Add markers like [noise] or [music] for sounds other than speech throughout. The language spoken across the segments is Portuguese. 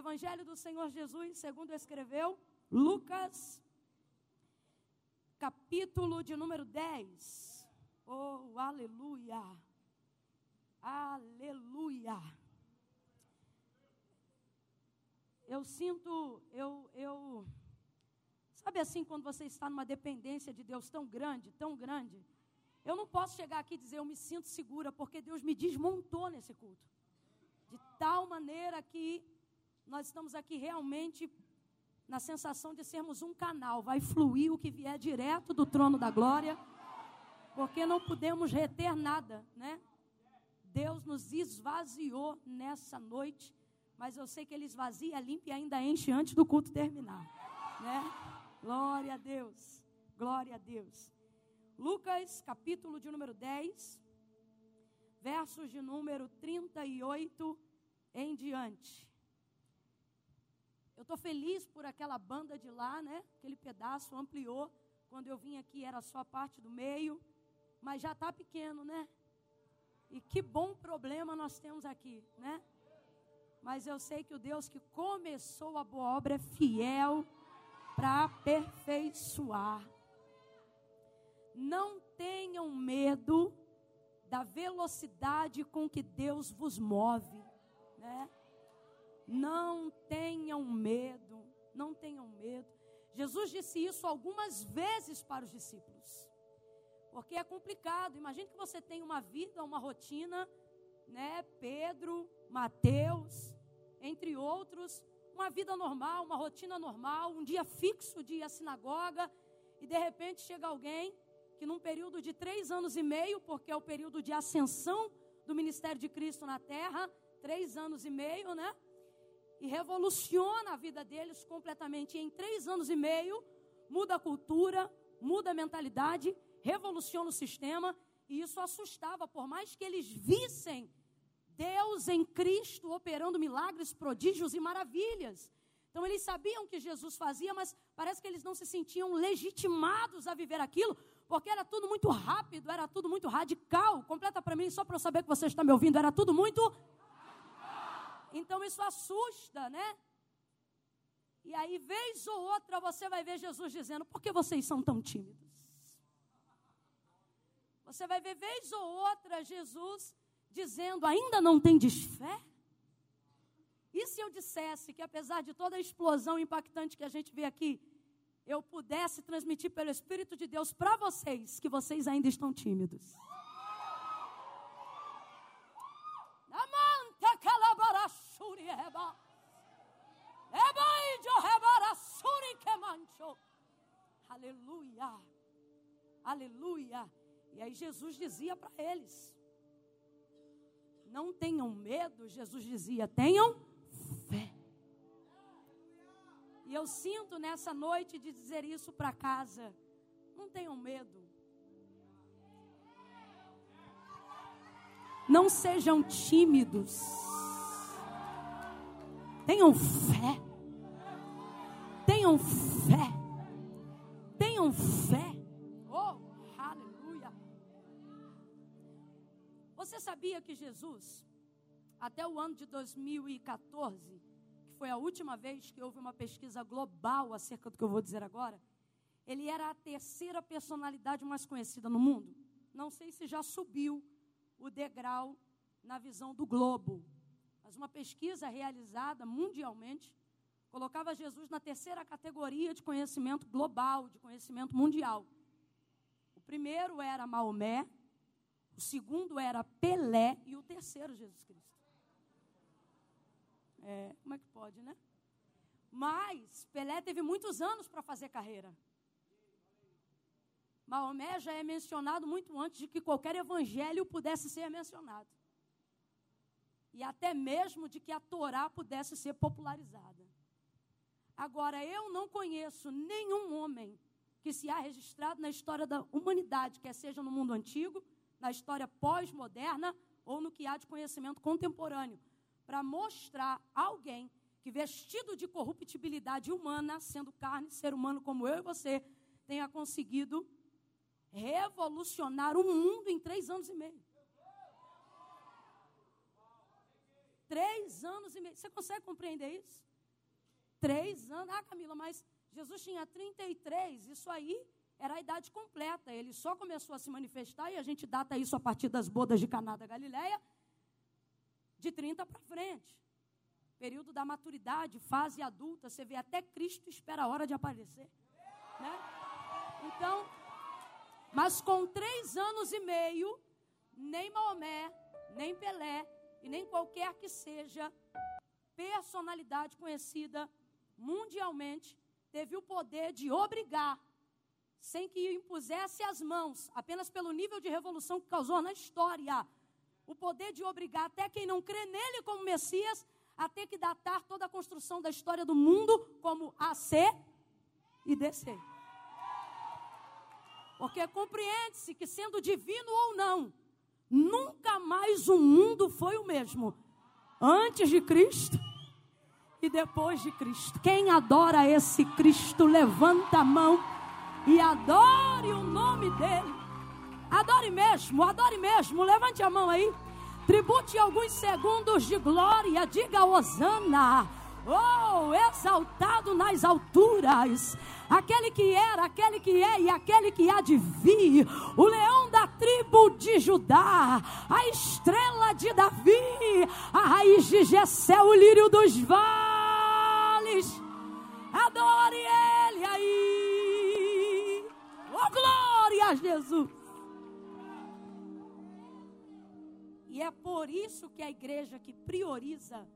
Evangelho do Senhor Jesus, segundo escreveu Lucas, capítulo de número 10. Oh, aleluia! Aleluia! Eu sinto, eu, eu, sabe assim, quando você está numa dependência de Deus tão grande, tão grande, eu não posso chegar aqui e dizer eu me sinto segura, porque Deus me desmontou nesse culto. De tal maneira que nós estamos aqui realmente na sensação de sermos um canal, vai fluir o que vier direto do trono da glória, porque não podemos reter nada, né? Deus nos esvaziou nessa noite, mas eu sei que Ele esvazia, limpa e ainda enche antes do culto terminar, né? Glória a Deus, glória a Deus. Lucas, capítulo de número 10, versos de número 38 em diante. Eu estou feliz por aquela banda de lá, né? Aquele pedaço ampliou. Quando eu vim aqui era só a parte do meio, mas já está pequeno, né? E que bom problema nós temos aqui, né? Mas eu sei que o Deus que começou a boa obra é fiel para aperfeiçoar. Não tenham medo da velocidade com que Deus vos move, né? Não tenham medo, não tenham medo. Jesus disse isso algumas vezes para os discípulos. Porque é complicado. Imagine que você tem uma vida, uma rotina, né? Pedro, Mateus, entre outros, uma vida normal, uma rotina normal, um dia fixo de ir à sinagoga, e de repente chega alguém que num período de três anos e meio, porque é o período de ascensão do ministério de Cristo na terra, três anos e meio, né? E revoluciona a vida deles completamente. E em três anos e meio, muda a cultura, muda a mentalidade, revoluciona o sistema. E isso assustava, por mais que eles vissem Deus em Cristo operando milagres, prodígios e maravilhas. Então eles sabiam que Jesus fazia, mas parece que eles não se sentiam legitimados a viver aquilo, porque era tudo muito rápido, era tudo muito radical. Completa para mim, só para eu saber que você está me ouvindo, era tudo muito. Então isso assusta, né? E aí, vez ou outra, você vai ver Jesus dizendo: por que vocês são tão tímidos? Você vai ver, vez ou outra, Jesus dizendo: ainda não tem desfé? E se eu dissesse que, apesar de toda a explosão impactante que a gente vê aqui, eu pudesse transmitir pelo Espírito de Deus para vocês que vocês ainda estão tímidos? Aleluia, aleluia. E aí Jesus dizia para eles: Não tenham medo, Jesus dizia, tenham fé. E eu sinto nessa noite de dizer isso para casa. Não tenham medo. Não sejam tímidos. Tenham fé. Tenham fé. Tenham fé. Oh, aleluia. Você sabia que Jesus, até o ano de 2014, que foi a última vez que houve uma pesquisa global acerca do que eu vou dizer agora, ele era a terceira personalidade mais conhecida no mundo. Não sei se já subiu o degrau na visão do globo. Mas uma pesquisa realizada mundialmente colocava Jesus na terceira categoria de conhecimento global, de conhecimento mundial. O primeiro era Maomé, o segundo era Pelé e o terceiro Jesus Cristo. É, como é que pode, né? Mas Pelé teve muitos anos para fazer carreira. Maomé já é mencionado muito antes de que qualquer evangelho pudesse ser mencionado. E até mesmo de que a Torá pudesse ser popularizada. Agora, eu não conheço nenhum homem que se há registrado na história da humanidade, quer seja no mundo antigo, na história pós-moderna ou no que há de conhecimento contemporâneo, para mostrar alguém que, vestido de corruptibilidade humana, sendo carne, ser humano como eu e você, tenha conseguido revolucionar o mundo em três anos e meio. Três anos e meio. Você consegue compreender isso? Três anos. Ah, Camila, mas Jesus tinha 33. Isso aí era a idade completa. Ele só começou a se manifestar, e a gente data isso a partir das bodas de Caná da Galileia, de 30 para frente. Período da maturidade, fase adulta, você vê até Cristo espera a hora de aparecer. Né? Então, mas com três anos e meio, nem Maomé, nem Pelé e nem qualquer que seja personalidade conhecida mundialmente teve o poder de obrigar sem que impusesse as mãos, apenas pelo nível de revolução que causou na história, o poder de obrigar até quem não crê nele como Messias a ter que datar toda a construção da história do mundo como AC e DC. Porque compreende-se que, sendo divino ou não, nunca mais o mundo foi o mesmo antes de Cristo e depois de Cristo. Quem adora esse Cristo, levanta a mão e adore o nome dele. Adore mesmo, adore mesmo. Levante a mão aí. Tribute alguns segundos de glória. Diga Osana. Oh, exaltado nas alturas, aquele que era, aquele que é e aquele que há de vir, o leão da tribo de Judá, a estrela de Davi, a raiz de Jessé, o lírio dos vales. Adore ele aí. Oh, glória a Jesus! E é por isso que a igreja que prioriza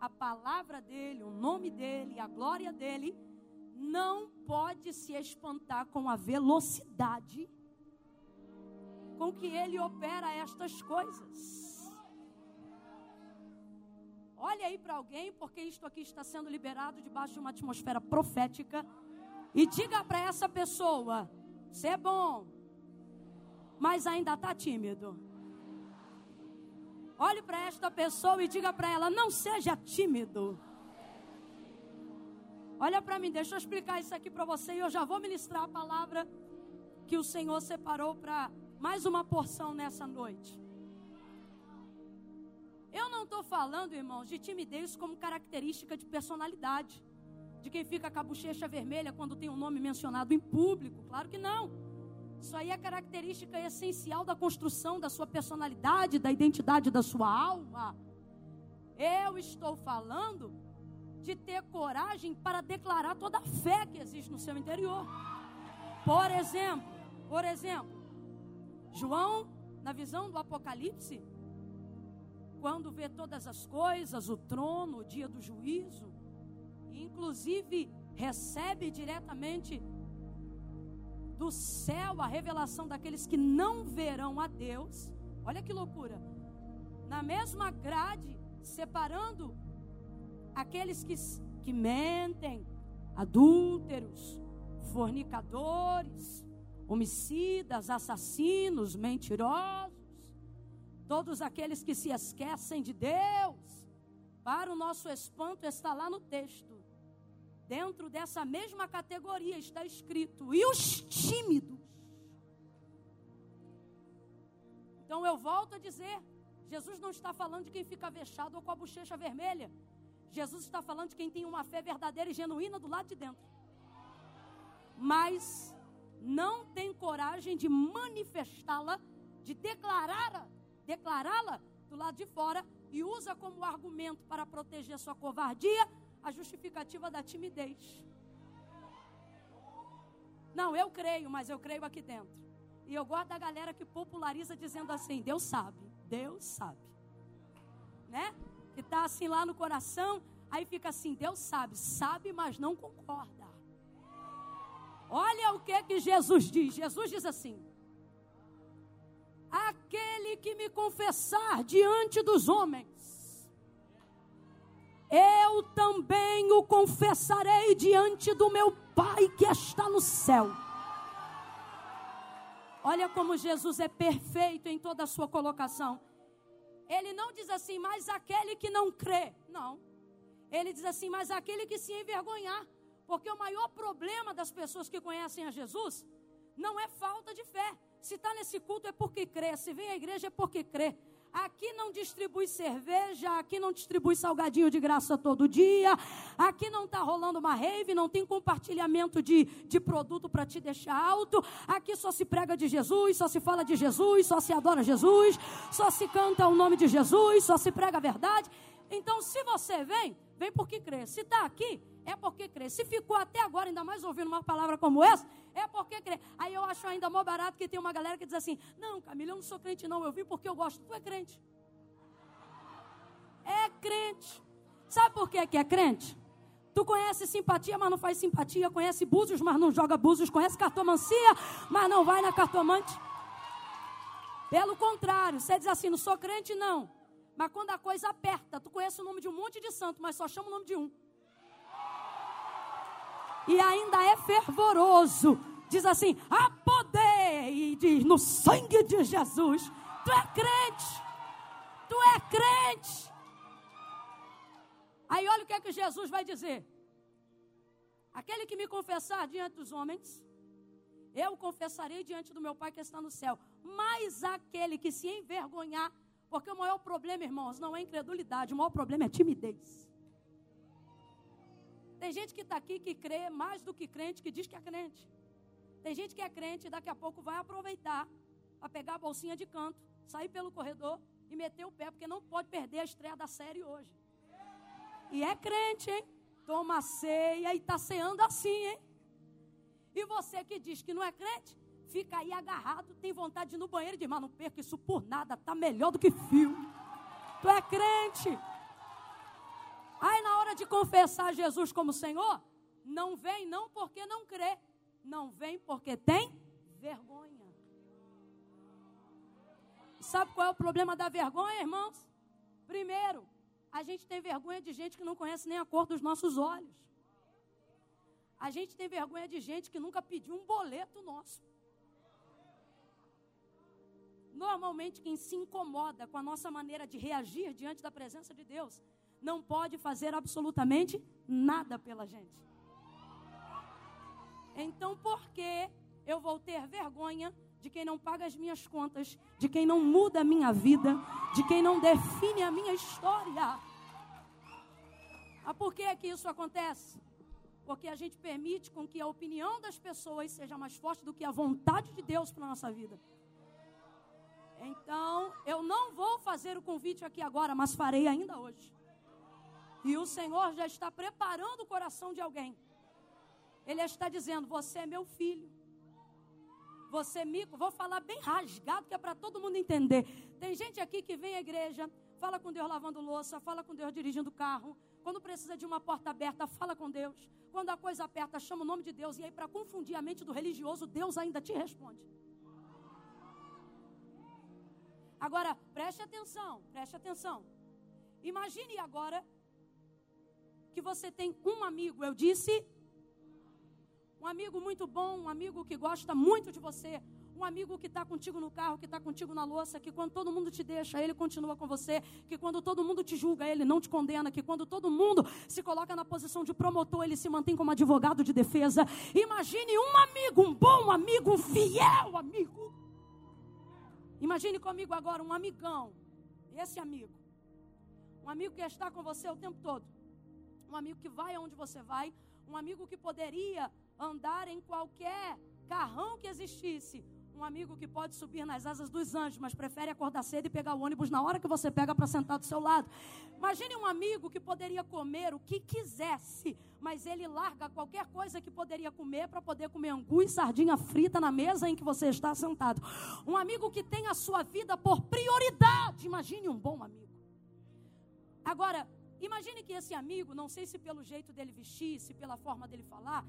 a palavra dele, o nome dele, a glória dele, não pode se espantar com a velocidade com que ele opera estas coisas. Olha aí para alguém, porque isto aqui está sendo liberado debaixo de uma atmosfera profética, e diga para essa pessoa: você é bom, mas ainda está tímido. Olhe para esta pessoa e diga para ela: não seja tímido. Olha para mim, deixa eu explicar isso aqui para você e eu já vou ministrar a palavra que o Senhor separou para mais uma porção nessa noite. Eu não estou falando, irmãos, de timidez como característica de personalidade de quem fica com a bochecha vermelha quando tem um nome mencionado em público. Claro que não. Isso aí é característica essencial da construção da sua personalidade, da identidade da sua alma. Eu estou falando de ter coragem para declarar toda a fé que existe no seu interior. Por exemplo, por exemplo, João, na visão do Apocalipse, quando vê todas as coisas, o trono, o dia do juízo, inclusive recebe diretamente do céu a revelação daqueles que não verão a Deus. Olha que loucura. Na mesma grade, separando aqueles que, que mentem, adúlteros, fornicadores, homicidas, assassinos, mentirosos, todos aqueles que se esquecem de Deus. Para o nosso espanto, está lá no texto Dentro dessa mesma categoria está escrito: e os tímidos? Então eu volto a dizer: Jesus não está falando de quem fica vexado ou com a bochecha vermelha. Jesus está falando de quem tem uma fé verdadeira e genuína do lado de dentro. Mas não tem coragem de manifestá-la, de declará-la, declará-la do lado de fora e usa como argumento para proteger sua covardia a justificativa da timidez. Não, eu creio, mas eu creio aqui dentro. E eu gosto da galera que populariza dizendo assim: Deus sabe, Deus sabe. Né? Que está assim lá no coração, aí fica assim: Deus sabe, sabe, mas não concorda. Olha o que que Jesus diz. Jesus diz assim: Aquele que me confessar diante dos homens, eu também o confessarei diante do meu Pai que está no céu. Olha como Jesus é perfeito em toda a sua colocação. Ele não diz assim, mas aquele que não crê. Não. Ele diz assim, mas aquele que se envergonhar. Porque o maior problema das pessoas que conhecem a Jesus não é falta de fé. Se está nesse culto é porque crê. Se vem à igreja é porque crê. Aqui não distribui cerveja, aqui não distribui salgadinho de graça todo dia, aqui não está rolando uma rave, não tem compartilhamento de, de produto para te deixar alto, aqui só se prega de Jesus, só se fala de Jesus, só se adora Jesus, só se canta o nome de Jesus, só se prega a verdade. Então, se você vem, vem porque crê. Se está aqui, é porque crê. Se ficou até agora, ainda mais ouvindo uma palavra como essa, é porque crê. Aí eu acho ainda mó barato que tem uma galera que diz assim: Não, Camila, eu não sou crente, não. Eu vim porque eu gosto. Tu é crente. É crente. Sabe por que, que é crente? Tu conhece simpatia, mas não faz simpatia. Conhece búzios, mas não joga búzios. Conhece cartomancia, mas não vai na cartomante. Pelo contrário, você diz assim: Não sou crente, não. Mas quando a coisa aperta, tu conhece o nome de um monte de santo, mas só chama o nome de um e ainda é fervoroso. Diz assim: há poder, e diz no sangue de Jesus. Tu é crente, tu é crente. Aí olha o que é que Jesus vai dizer: aquele que me confessar diante dos homens, eu confessarei diante do meu Pai que está no céu. Mas aquele que se envergonhar, porque o maior problema, irmãos, não é incredulidade, o maior problema é timidez. Tem gente que está aqui que crê mais do que crente, que diz que é crente. Tem gente que é crente e daqui a pouco vai aproveitar para pegar a bolsinha de canto, sair pelo corredor e meter o pé, porque não pode perder a estreia da série hoje. E é crente, hein? Toma ceia e está ceando assim, hein? E você que diz que não é crente, fica aí agarrado, tem vontade de ir no banheiro e diz, mas não perca isso por nada, tá melhor do que fio. Tu é crente. Aí na hora de confessar Jesus como Senhor, não vem não porque não crê, não vem porque tem vergonha. Sabe qual é o problema da vergonha, irmãos? Primeiro, a gente tem vergonha de gente que não conhece nem a cor dos nossos olhos. A gente tem vergonha de gente que nunca pediu um boleto nosso. Normalmente, quem se incomoda com a nossa maneira de reagir diante da presença de Deus não pode fazer absolutamente nada pela gente. Então, por que eu vou ter vergonha de quem não paga as minhas contas, de quem não muda a minha vida, de quem não define a minha história? Ah, por que é que isso acontece? Porque a gente permite com que a opinião das pessoas seja mais forte do que a vontade de Deus para nossa vida. Então, eu não vou fazer o convite aqui agora, mas farei ainda hoje. E o Senhor já está preparando o coração de alguém. Ele está dizendo: Você é meu filho. Você me. Vou falar bem rasgado, que é para todo mundo entender. Tem gente aqui que vem à igreja, fala com Deus lavando louça, fala com Deus dirigindo carro. Quando precisa de uma porta aberta, fala com Deus. Quando a coisa aperta, chama o nome de Deus. E aí, para confundir a mente do religioso, Deus ainda te responde. Agora, preste atenção, preste atenção. Imagine agora que você tem um amigo, eu disse, um amigo muito bom, um amigo que gosta muito de você, um amigo que está contigo no carro, que está contigo na louça, que quando todo mundo te deixa, ele continua com você, que quando todo mundo te julga, ele não te condena, que quando todo mundo se coloca na posição de promotor, ele se mantém como advogado de defesa. Imagine um amigo, um bom amigo, um fiel amigo. Imagine comigo agora um amigão, esse amigo, um amigo que está com você o tempo todo um amigo que vai aonde você vai, um amigo que poderia andar em qualquer carrão que existisse, um amigo que pode subir nas asas dos anjos, mas prefere acordar cedo e pegar o ônibus na hora que você pega para sentar do seu lado. Imagine um amigo que poderia comer o que quisesse, mas ele larga qualquer coisa que poderia comer para poder comer angu e sardinha frita na mesa em que você está sentado. Um amigo que tem a sua vida por prioridade. Imagine um bom amigo. Agora, Imagine que esse amigo, não sei se pelo jeito dele vestir, se pela forma dele falar,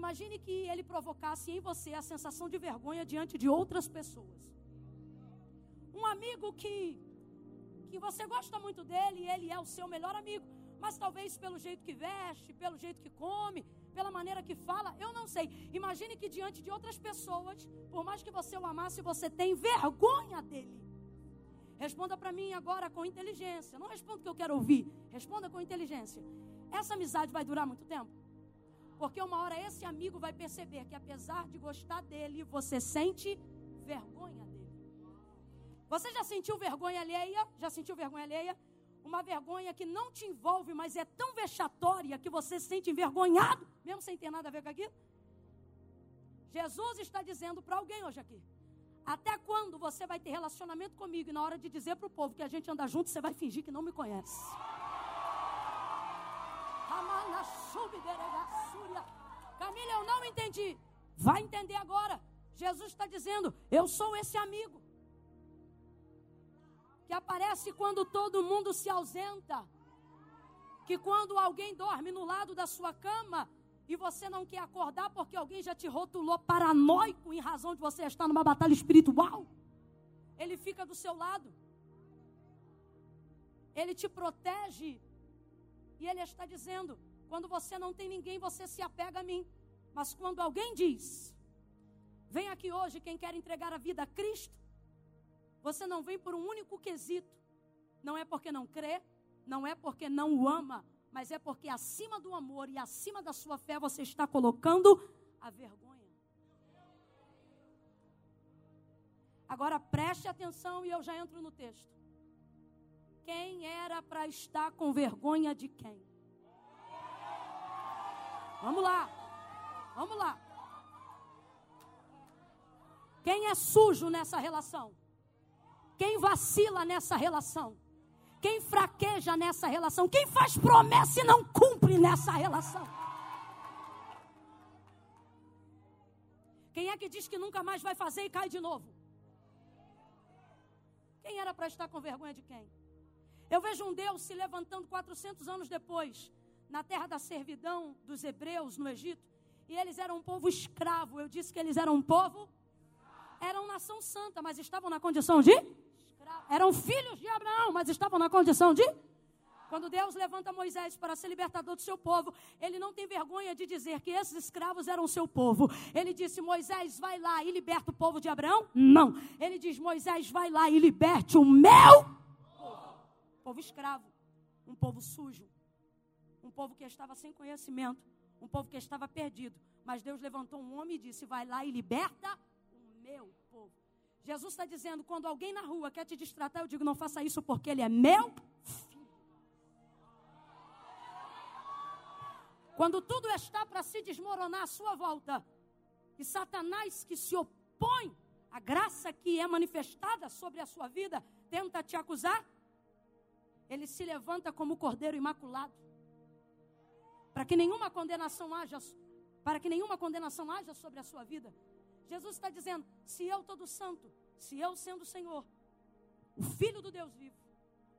imagine que ele provocasse em você a sensação de vergonha diante de outras pessoas. Um amigo que que você gosta muito dele ele é o seu melhor amigo, mas talvez pelo jeito que veste, pelo jeito que come, pela maneira que fala, eu não sei. Imagine que diante de outras pessoas, por mais que você o amasse, você tem vergonha dele. Responda para mim agora com inteligência. Não responda o que eu quero ouvir. Responda com inteligência. Essa amizade vai durar muito tempo? Porque uma hora esse amigo vai perceber que apesar de gostar dele, você sente vergonha dele. Você já sentiu vergonha alheia? Já sentiu vergonha alheia? Uma vergonha que não te envolve, mas é tão vexatória que você se sente envergonhado, mesmo sem ter nada a ver com aquilo? Jesus está dizendo para alguém hoje aqui: até quando você vai ter relacionamento comigo e na hora de dizer para o povo que a gente anda junto, você vai fingir que não me conhece? Camila, eu não entendi. Vai entender agora. Jesus está dizendo: Eu sou esse amigo que aparece quando todo mundo se ausenta, que quando alguém dorme no lado da sua cama e você não quer acordar porque alguém já te rotulou paranoico em razão de você estar numa batalha espiritual, ele fica do seu lado, ele te protege. E ele está dizendo: quando você não tem ninguém, você se apega a mim, mas quando alguém diz, vem aqui hoje quem quer entregar a vida a Cristo você não vem por um único quesito. Não é porque não crê, não é porque não o ama, mas é porque acima do amor e acima da sua fé você está colocando a vergonha. Agora preste atenção e eu já entro no texto. Quem era para estar com vergonha de quem? Vamos lá, vamos lá. Quem é sujo nessa relação? Quem vacila nessa relação? Quem fraqueja nessa relação? Quem faz promessa e não cumpre nessa relação? Quem é que diz que nunca mais vai fazer e cai de novo? Quem era para estar com vergonha de quem? Eu vejo um Deus se levantando 400 anos depois, na terra da servidão dos hebreus no Egito, e eles eram um povo escravo. Eu disse que eles eram um povo, eram nação santa, mas estavam na condição de eram filhos de Abraão, mas estavam na condição de. Quando Deus levanta Moisés para ser libertador do seu povo, ele não tem vergonha de dizer que esses escravos eram seu povo. Ele disse: Moisés, vai lá e liberta o povo de Abraão? Não. Ele diz: Moisés, vai lá e liberte o meu povo. Povo escravo, um povo sujo, um povo que estava sem conhecimento, um povo que estava perdido. Mas Deus levantou um homem e disse: Vai lá e liberta o meu Jesus está dizendo: quando alguém na rua quer te distratar, eu digo: não faça isso porque ele é meu filho. Quando tudo está para se desmoronar à sua volta, e Satanás que se opõe à graça que é manifestada sobre a sua vida, tenta te acusar, ele se levanta como cordeiro imaculado, para que nenhuma condenação haja, para que nenhuma condenação haja sobre a sua vida. Jesus está dizendo: se eu, todo santo, se eu sendo o Senhor, o Filho do Deus vivo,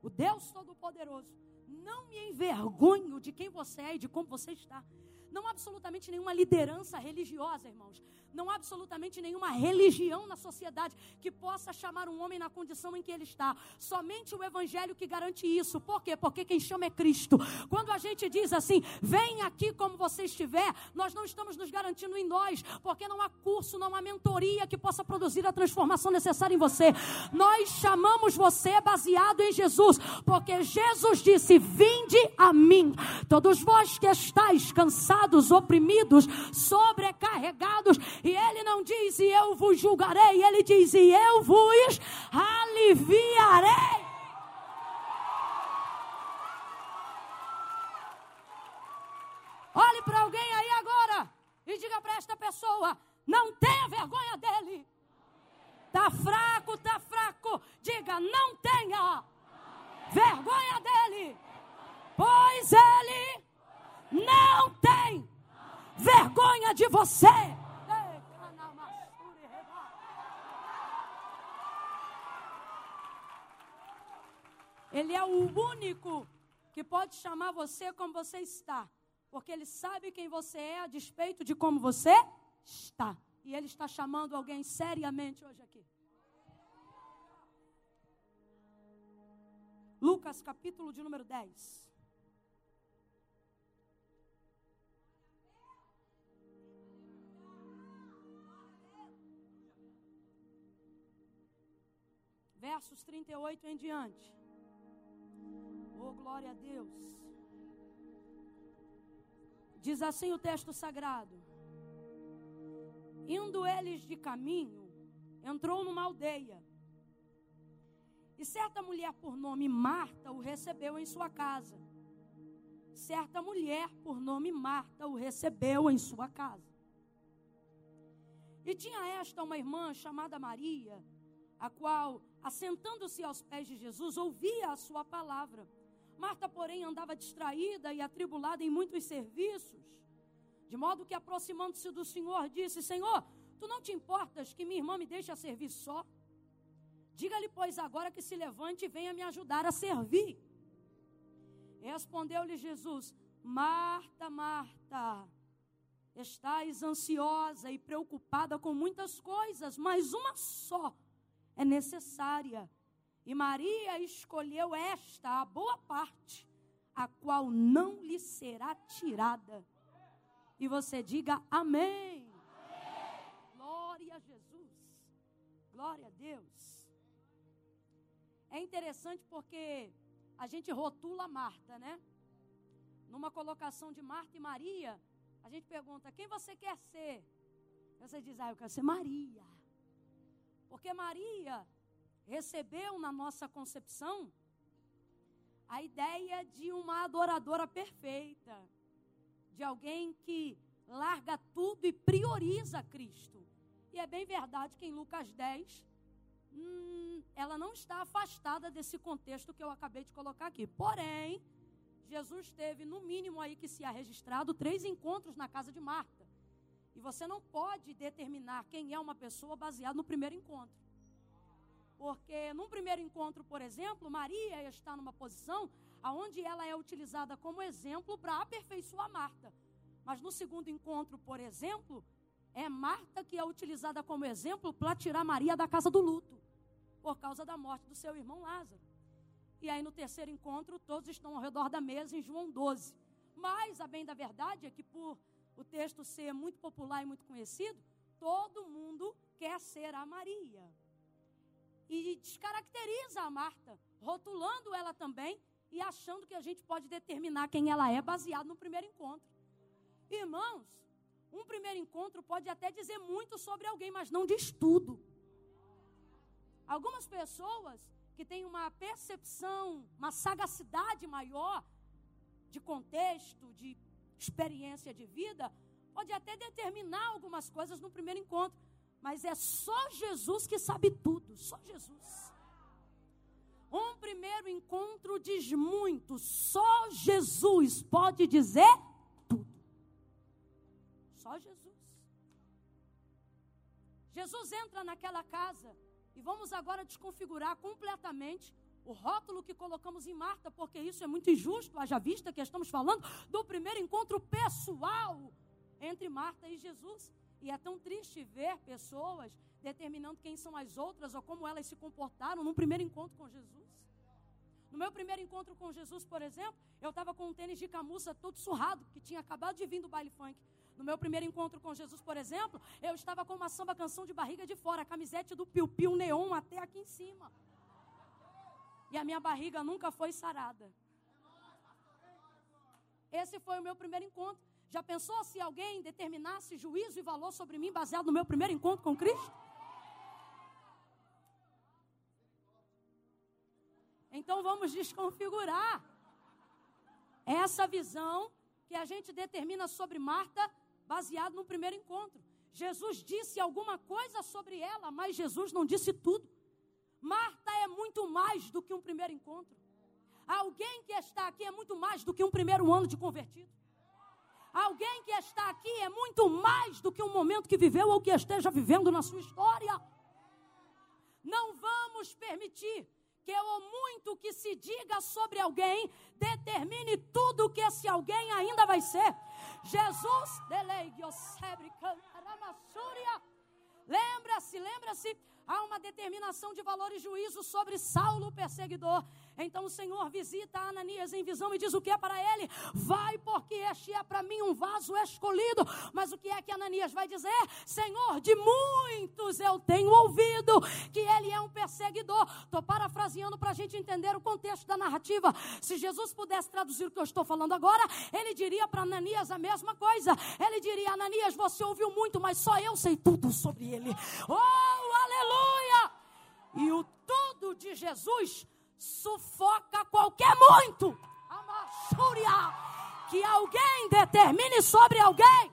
o Deus Todo-Poderoso, não me envergonho de quem você é e de como você está. Não há absolutamente nenhuma liderança religiosa, irmãos. Não há absolutamente nenhuma religião na sociedade que possa chamar um homem na condição em que ele está. Somente o Evangelho que garante isso. Por quê? Porque quem chama é Cristo. Quando a gente diz assim, vem aqui como você estiver, nós não estamos nos garantindo em nós, porque não há curso, não há mentoria que possa produzir a transformação necessária em você. Nós chamamos você baseado em Jesus, porque Jesus disse: Vinde a mim, todos vós que estáis cansados, oprimidos, sobrecarregados e ele não diz, e eu vos julgarei, ele diz, e eu vos aliviarei. Olhe para alguém aí agora e diga para esta pessoa: não tenha vergonha dele. Tá fraco, tá fraco. Diga, não tenha vergonha dele, pois ele não tem vergonha de você. Ele é o único que pode chamar você como você está. Porque ele sabe quem você é a despeito de como você está. E ele está chamando alguém seriamente hoje aqui. Lucas capítulo de número 10. Versos 38 em diante. Oh, glória a Deus. Diz assim o texto sagrado: Indo eles de caminho, entrou numa aldeia. E certa mulher por nome Marta o recebeu em sua casa. Certa mulher por nome Marta o recebeu em sua casa. E tinha esta uma irmã chamada Maria, a qual, assentando-se aos pés de Jesus, ouvia a sua palavra. Marta, porém, andava distraída e atribulada em muitos serviços, de modo que, aproximando-se do Senhor, disse: Senhor, tu não te importas que minha irmã me deixe a servir só? Diga-lhe, pois, agora que se levante e venha me ajudar a servir. Respondeu-lhe Jesus: Marta, Marta, estás ansiosa e preocupada com muitas coisas, mas uma só é necessária. E Maria escolheu esta, a boa parte, a qual não lhe será tirada. E você diga amém. amém. Glória a Jesus. Glória a Deus. É interessante porque a gente rotula Marta, né? Numa colocação de Marta e Maria, a gente pergunta: quem você quer ser? Você diz: ah, eu quero ser Maria. Porque Maria recebeu na nossa concepção a ideia de uma adoradora perfeita, de alguém que larga tudo e prioriza Cristo. E é bem verdade que em Lucas 10 hum, ela não está afastada desse contexto que eu acabei de colocar aqui. Porém, Jesus teve, no mínimo aí que se há registrado, três encontros na casa de Marta. E você não pode determinar quem é uma pessoa baseado no primeiro encontro. Porque num primeiro encontro, por exemplo, Maria está numa posição aonde ela é utilizada como exemplo para aperfeiçoar Marta. Mas no segundo encontro, por exemplo, é Marta que é utilizada como exemplo para tirar Maria da casa do luto por causa da morte do seu irmão Lázaro. E aí no terceiro encontro, todos estão ao redor da mesa em João 12. Mas a bem da verdade é que por o texto ser muito popular e muito conhecido, todo mundo quer ser a Maria. E descaracteriza a Marta, rotulando ela também e achando que a gente pode determinar quem ela é baseado no primeiro encontro. Irmãos, um primeiro encontro pode até dizer muito sobre alguém, mas não diz tudo. Algumas pessoas que têm uma percepção, uma sagacidade maior de contexto, de experiência de vida, pode até determinar algumas coisas no primeiro encontro, mas é só Jesus que sabe tudo, só Jesus. Um primeiro encontro diz muito, só Jesus pode dizer tudo. Só Jesus. Jesus entra naquela casa e vamos agora desconfigurar completamente o rótulo que colocamos em Marta, porque isso é muito injusto, haja vista que estamos falando do primeiro encontro pessoal entre Marta e Jesus. E é tão triste ver pessoas determinando quem são as outras ou como elas se comportaram no primeiro encontro com Jesus. No meu primeiro encontro com Jesus, por exemplo, eu estava com um tênis de camuça todo surrado, que tinha acabado de vir do baile funk. No meu primeiro encontro com Jesus, por exemplo, eu estava com uma samba canção de barriga de fora, camisete do Piu Piu Neon até aqui em cima. E a minha barriga nunca foi sarada. Esse foi o meu primeiro encontro. Já pensou se alguém determinasse juízo e valor sobre mim baseado no meu primeiro encontro com Cristo? Então vamos desconfigurar essa visão que a gente determina sobre Marta baseado no primeiro encontro. Jesus disse alguma coisa sobre ela, mas Jesus não disse tudo. Marta é muito mais do que um primeiro encontro. Alguém que está aqui é muito mais do que um primeiro ano de convertido. Alguém que está aqui é muito mais do que um momento que viveu ou que esteja vivendo na sua história. Não vamos permitir que o muito que se diga sobre alguém determine tudo que esse alguém ainda vai ser. Jesus, lembra-se, lembra-se, há uma determinação de valor e juízo sobre Saulo, o perseguidor. Então o Senhor visita Ananias em visão e diz o que é para ele? Vai, porque este é para mim um vaso escolhido. Mas o que é que Ananias vai dizer? Senhor, de muitos eu tenho ouvido que ele é um perseguidor. Estou parafraseando para a gente entender o contexto da narrativa. Se Jesus pudesse traduzir o que eu estou falando agora, ele diria para Ananias a mesma coisa. Ele diria: Ananias, você ouviu muito, mas só eu sei tudo sobre ele. Oh, aleluia! E o tudo de Jesus sufoca qualquer muito. Amassúria. Que alguém determine sobre alguém.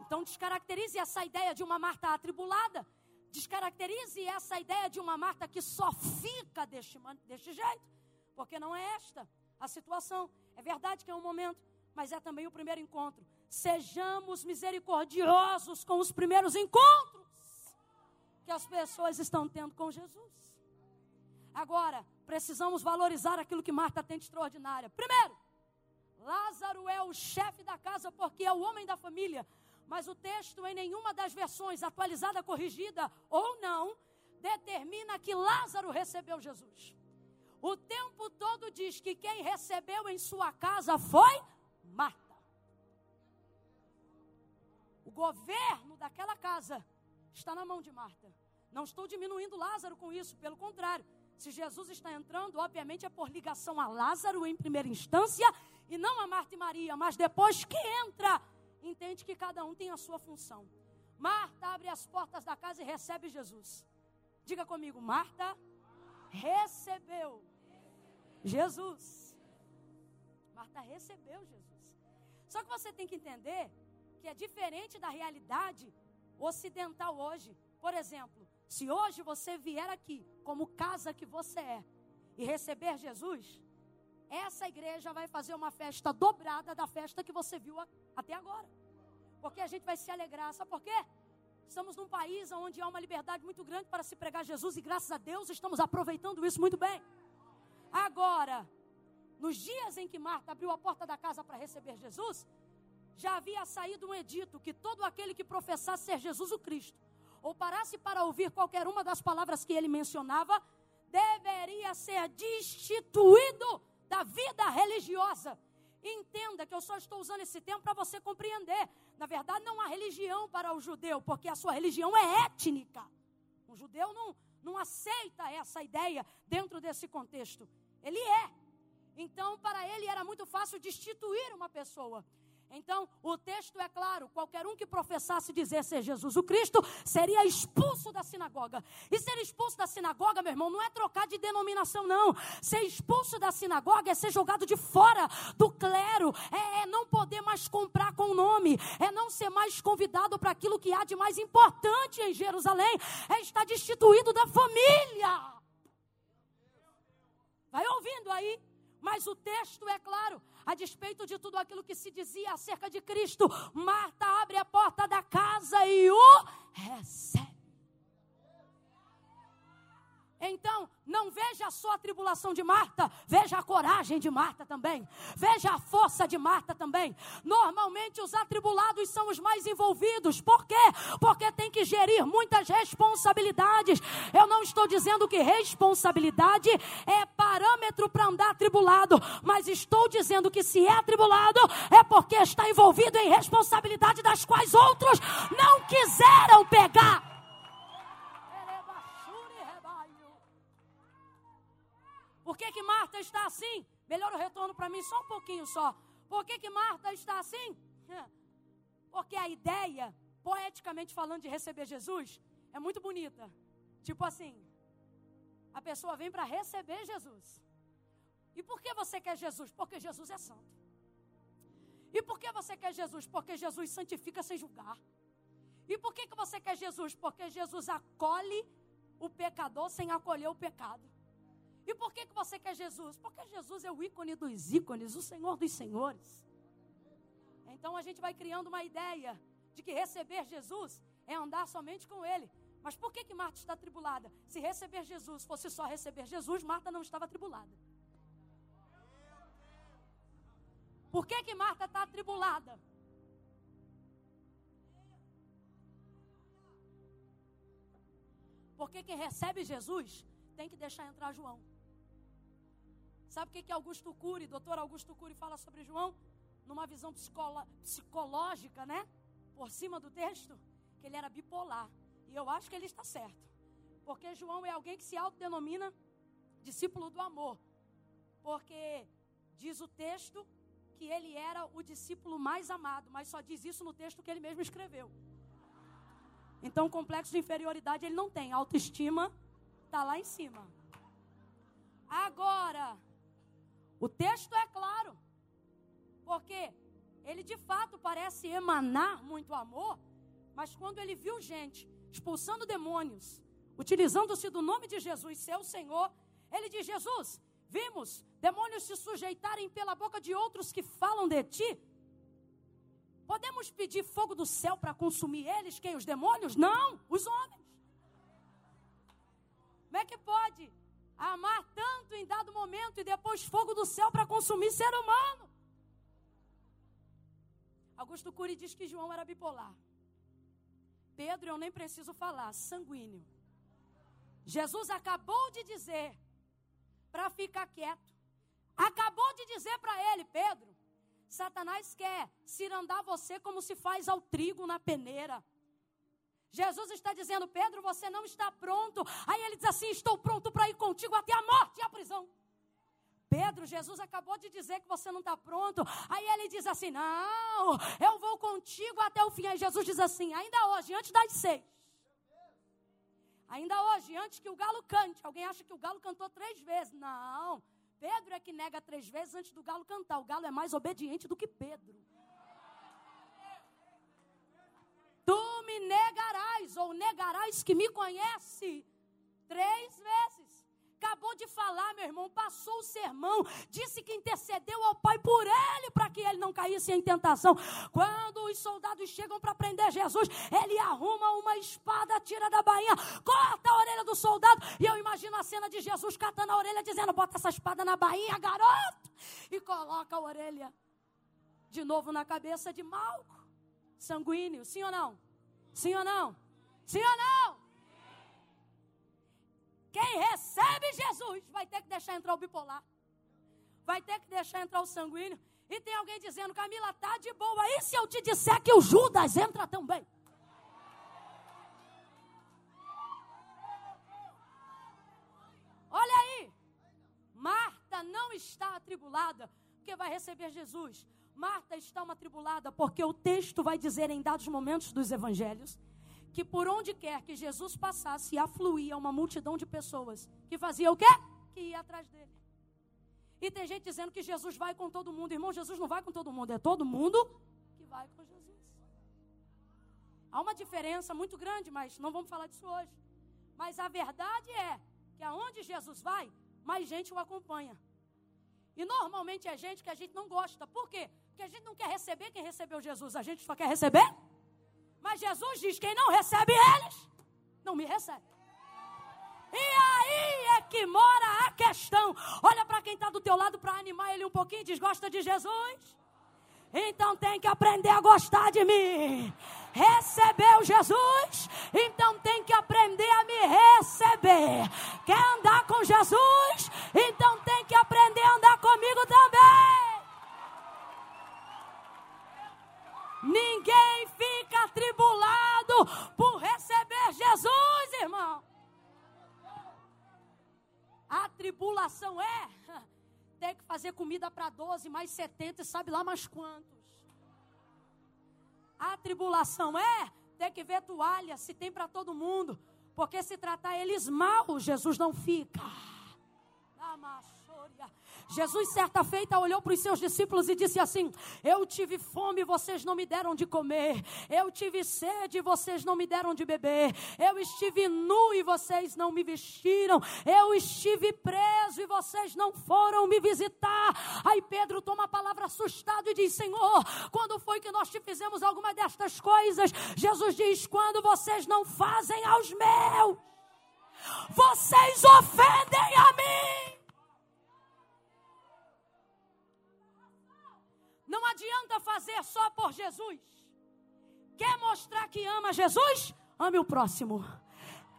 Então descaracterize essa ideia de uma Marta atribulada. Descaracterize essa ideia de uma Marta que só fica deste, deste jeito. Porque não é esta a situação. É verdade que é um momento, mas é também o primeiro encontro. Sejamos misericordiosos com os primeiros encontros que as pessoas estão tendo com Jesus. Agora, precisamos valorizar aquilo que Marta tem de extraordinária. Primeiro, Lázaro é o chefe da casa porque é o homem da família. Mas o texto, em nenhuma das versões, atualizada, corrigida ou não, determina que Lázaro recebeu Jesus. O tempo todo diz que quem recebeu em sua casa foi Marta. O governo daquela casa está na mão de Marta. Não estou diminuindo Lázaro com isso, pelo contrário. Se Jesus está entrando, obviamente é por ligação a Lázaro em primeira instância e não a Marta e Maria, mas depois que entra, entende que cada um tem a sua função. Marta abre as portas da casa e recebe Jesus. Diga comigo, Marta recebeu Jesus. Marta recebeu Jesus. Só que você tem que entender que é diferente da realidade ocidental hoje. Por exemplo, se hoje você vier aqui como casa que você é e receber Jesus, essa igreja vai fazer uma festa dobrada da festa que você viu até agora. Porque a gente vai se alegrar. Sabe por quê? Estamos num país onde há uma liberdade muito grande para se pregar Jesus e graças a Deus estamos aproveitando isso muito bem. Agora, nos dias em que Marta abriu a porta da casa para receber Jesus, já havia saído um edito que todo aquele que professasse ser Jesus o Cristo, ou parasse para ouvir qualquer uma das palavras que ele mencionava, deveria ser destituído da vida religiosa. Entenda que eu só estou usando esse tempo para você compreender. Na verdade, não há religião para o judeu, porque a sua religião é étnica. Um judeu não, não aceita essa ideia dentro desse contexto. Ele é. Então, para ele era muito fácil destituir uma pessoa. Então, o texto é claro: qualquer um que professasse dizer ser Jesus o Cristo seria expulso da sinagoga. E ser expulso da sinagoga, meu irmão, não é trocar de denominação, não. Ser expulso da sinagoga é ser jogado de fora do clero, é, é não poder mais comprar com o nome, é não ser mais convidado para aquilo que há de mais importante em Jerusalém, é estar destituído da família. Vai ouvindo aí? Mas o texto é claro, a despeito de tudo aquilo que se dizia acerca de Cristo, Marta abre a porta da casa e o recebe. Então, não veja só a tribulação de Marta, veja a coragem de Marta também, veja a força de Marta também. Normalmente, os atribulados são os mais envolvidos, por quê? Porque tem que gerir muitas responsabilidades. Eu não estou dizendo que responsabilidade é parâmetro para andar atribulado, mas estou dizendo que se é atribulado é porque está envolvido em responsabilidade das quais outros não quiseram pegar. Por que, que Marta está assim? Melhor o retorno para mim só um pouquinho só. Por que, que Marta está assim? Porque a ideia, poeticamente falando, de receber Jesus é muito bonita. Tipo assim, a pessoa vem para receber Jesus. E por que você quer Jesus? Porque Jesus é santo. E por que você quer Jesus? Porque Jesus santifica sem julgar. E por que, que você quer Jesus? Porque Jesus acolhe o pecador sem acolher o pecado. E por que, que você quer Jesus? Porque Jesus é o ícone dos ícones, o Senhor dos senhores. Então a gente vai criando uma ideia de que receber Jesus é andar somente com Ele. Mas por que, que Marta está tribulada? Se receber Jesus fosse só receber Jesus, Marta não estava tribulada. Por que, que Marta está atribulada? Porque quem recebe Jesus tem que deixar entrar João. Sabe o que, que Augusto Cury, doutor Augusto Cury, fala sobre João? Numa visão psicológica, né? Por cima do texto, que ele era bipolar. E eu acho que ele está certo. Porque João é alguém que se autodenomina discípulo do amor. Porque diz o texto que ele era o discípulo mais amado, mas só diz isso no texto que ele mesmo escreveu. Então, complexo de inferioridade ele não tem, autoestima está lá em cima. Agora, o texto é claro, porque ele de fato parece emanar muito amor, mas quando ele viu gente expulsando demônios, utilizando-se do nome de Jesus, seu Senhor, ele diz: Jesus, vimos demônios se sujeitarem pela boca de outros que falam de ti. Podemos pedir fogo do céu para consumir eles, quem? Os demônios? Não, os homens. Como é que pode amar tanto em dado momento e depois fogo do céu para consumir ser humano? Augusto Cury diz que João era bipolar. Pedro, eu nem preciso falar, sanguíneo. Jesus acabou de dizer para ficar quieto. Acabou de dizer para ele, Pedro, Satanás quer cirandar você como se faz ao trigo na peneira. Jesus está dizendo, Pedro, você não está pronto. Aí ele diz assim: Estou pronto para ir contigo até a morte e a prisão. Pedro, Jesus acabou de dizer que você não está pronto. Aí ele diz assim: Não, eu vou contigo até o fim. Aí Jesus diz assim: Ainda hoje, antes das seis. Ainda hoje, antes que o galo cante. Alguém acha que o galo cantou três vezes? Não. Pedro é que nega três vezes antes do galo cantar. O galo é mais obediente do que Pedro. Tu me negarás, ou negarás que me conhece, três vezes. Acabou de falar, meu irmão, passou o sermão, disse que intercedeu ao Pai por ele para que ele não caísse em tentação. Quando os soldados chegam para prender Jesus, ele arruma uma espada, tira da bainha, corta a orelha do soldado. E eu imagino a cena de Jesus catando a orelha, dizendo: Bota essa espada na bainha, garoto, e coloca a orelha de novo na cabeça de Malco, sanguíneo. Sim ou não? Sim ou não? Sim ou não? Quem recebe Jesus vai ter que deixar entrar o bipolar. Vai ter que deixar entrar o sanguíneo. E tem alguém dizendo, Camila, tá de boa. E se eu te disser que o Judas entra também? Olha aí. Marta não está atribulada porque vai receber Jesus. Marta está uma atribulada porque o texto vai dizer em dados momentos dos evangelhos que por onde quer que Jesus passasse, afluía uma multidão de pessoas que fazia o quê? Que ia atrás dele. E tem gente dizendo que Jesus vai com todo mundo. Irmão, Jesus não vai com todo mundo, é todo mundo que vai com Jesus. Há uma diferença muito grande, mas não vamos falar disso hoje. Mas a verdade é que aonde Jesus vai, mais gente o acompanha. E normalmente é gente que a gente não gosta. Por quê? Porque a gente não quer receber quem recebeu Jesus, a gente só quer receber mas Jesus diz: quem não recebe eles, não me recebe. E aí é que mora a questão. Olha para quem está do teu lado para animar ele um pouquinho. Desgosta de Jesus? Então tem que aprender a gostar de mim. Recebeu Jesus? Então tem que aprender a me receber. Quer andar com Jesus? Então tem que aprender a andar comigo também. Ninguém fica atribulado por receber Jesus, irmão. A tribulação é [laughs] ter que fazer comida para 12, mais 70 e sabe lá mais quantos. A tribulação é ter que ver toalha, se tem para todo mundo. Porque se tratar eles mal, Jesus não fica. Amassoria. Jesus, certa feita, olhou para os seus discípulos e disse assim: Eu tive fome, vocês não me deram de comer. Eu tive sede, vocês não me deram de beber. Eu estive nu e vocês não me vestiram. Eu estive preso e vocês não foram me visitar. Aí Pedro toma a palavra assustado e diz: Senhor, quando foi que nós te fizemos alguma destas coisas? Jesus diz: Quando vocês não fazem aos meus, vocês ofendem a mim. Não adianta fazer só por Jesus. Quer mostrar que ama Jesus? Ame o próximo.